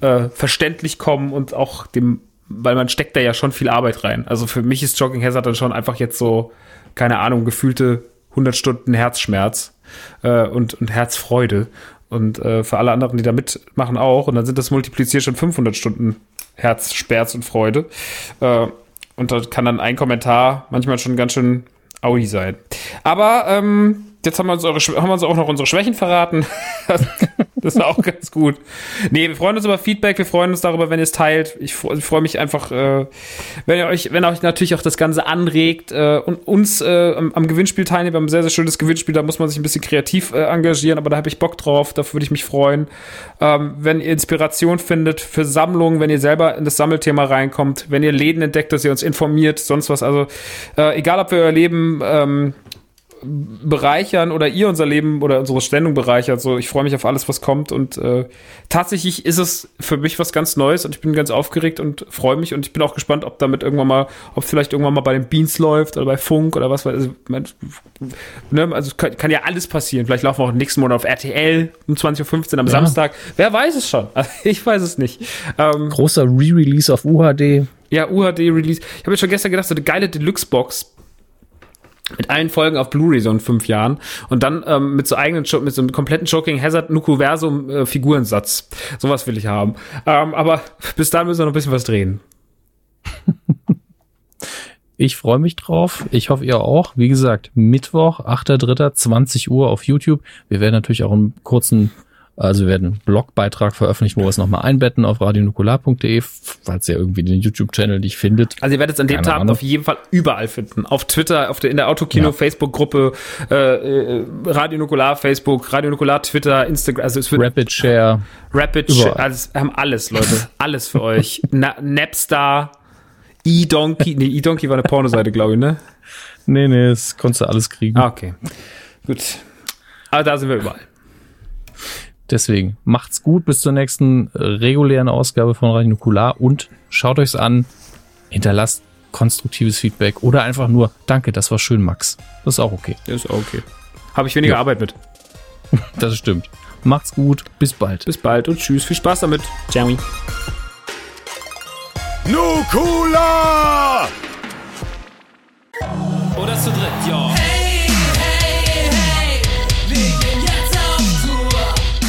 äh, verständlich kommen und auch dem, weil man steckt da ja schon viel Arbeit rein. Also für mich ist Jogging Hazard dann schon einfach jetzt so, keine Ahnung, gefühlte 100 Stunden Herzschmerz äh, und, und Herzfreude. Und äh, für alle anderen, die da mitmachen auch. Und dann sind das multipliziert schon 500 Stunden Herzschmerz und Freude. Äh, und da kann dann ein Kommentar manchmal schon ganz schön Audi sein. Aber ähm, jetzt haben wir uns, eure, haben wir uns auch noch unsere Schwächen verraten. das ist auch ganz gut. Nee, wir freuen uns über Feedback, wir freuen uns darüber, wenn ihr es teilt. Ich, freue mich einfach, äh, wenn ihr euch, wenn euch natürlich auch das Ganze anregt äh, und uns äh, am, am, Gewinnspiel teilnehmt. Wir haben ein sehr, sehr schönes Gewinnspiel, da muss man sich ein bisschen kreativ äh, engagieren, aber da habe ich Bock drauf, dafür würde ich mich freuen. Ähm, wenn ihr Inspiration findet für Sammlungen, wenn ihr selber in das Sammelthema reinkommt, wenn ihr Läden entdeckt, dass ihr uns informiert, sonst was. Also äh, egal, ob wir euer Leben ähm, bereichern oder ihr unser Leben oder unsere Stellung bereichert. So, ich freue mich auf alles, was kommt. Und äh, tatsächlich ist es für mich was ganz Neues und ich bin ganz aufgeregt und freue mich und ich bin auch gespannt, ob damit irgendwann mal, ob vielleicht irgendwann mal bei den Beans läuft oder bei Funk oder was weiß also, ne, also kann, kann, ja alles passieren. Vielleicht laufen wir auch nächsten Monat auf RTL um 20.15 Uhr am ja. Samstag. Wer weiß es schon? Also, ich weiß es nicht. Ähm, Großer Re-Release auf UHD. Ja, UHD-Release. Ich habe mir schon gestern gedacht, so eine geile Deluxe-Box mit allen Folgen auf Blu-ray so in fünf Jahren und dann ähm, mit so eigenen mit so einem kompletten Joking Hazard Nukuversum äh, Figurensatz. Sowas will ich haben. Ähm, aber bis dahin müssen wir noch ein bisschen was drehen. Ich freue mich drauf. Ich hoffe, ihr auch. Wie gesagt, Mittwoch, 8.3., 20 Uhr auf YouTube. Wir werden natürlich auch einen kurzen also wir werden einen Blogbeitrag veröffentlichen, wo wir es nochmal einbetten auf radionukular.de, falls ihr irgendwie den YouTube-Channel nicht findet. Also ihr werdet es an dem Tag auf jeden Fall überall finden. Auf Twitter, auf der, in der Autokino, ja. Facebook-Gruppe, äh, äh, Radio Nukular, Facebook, Radio Nukular, Twitter, Instagram. Also es wird Rapid Share. Rapid Share. Also wir haben alles, Leute. alles für euch. Na, Napstar, E-Donkey. Nee, E-Donkey war eine Pornoseite, glaube ich, ne? Nee, nee, das konntest du alles kriegen. Ah, okay. Gut. Aber da sind wir überall. Deswegen macht's gut bis zur nächsten äh, regulären Ausgabe von Radio Nukular und schaut euch's an. Hinterlasst konstruktives Feedback oder einfach nur Danke, das war schön, Max. Das ist auch okay. Das ist auch okay. Habe ich weniger ja. Arbeit mit. Das stimmt. Macht's gut, bis bald. Bis bald und tschüss. Viel Spaß damit. Ciao. Nukula! Oder zu dritt, ja.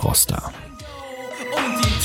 Froster. Und die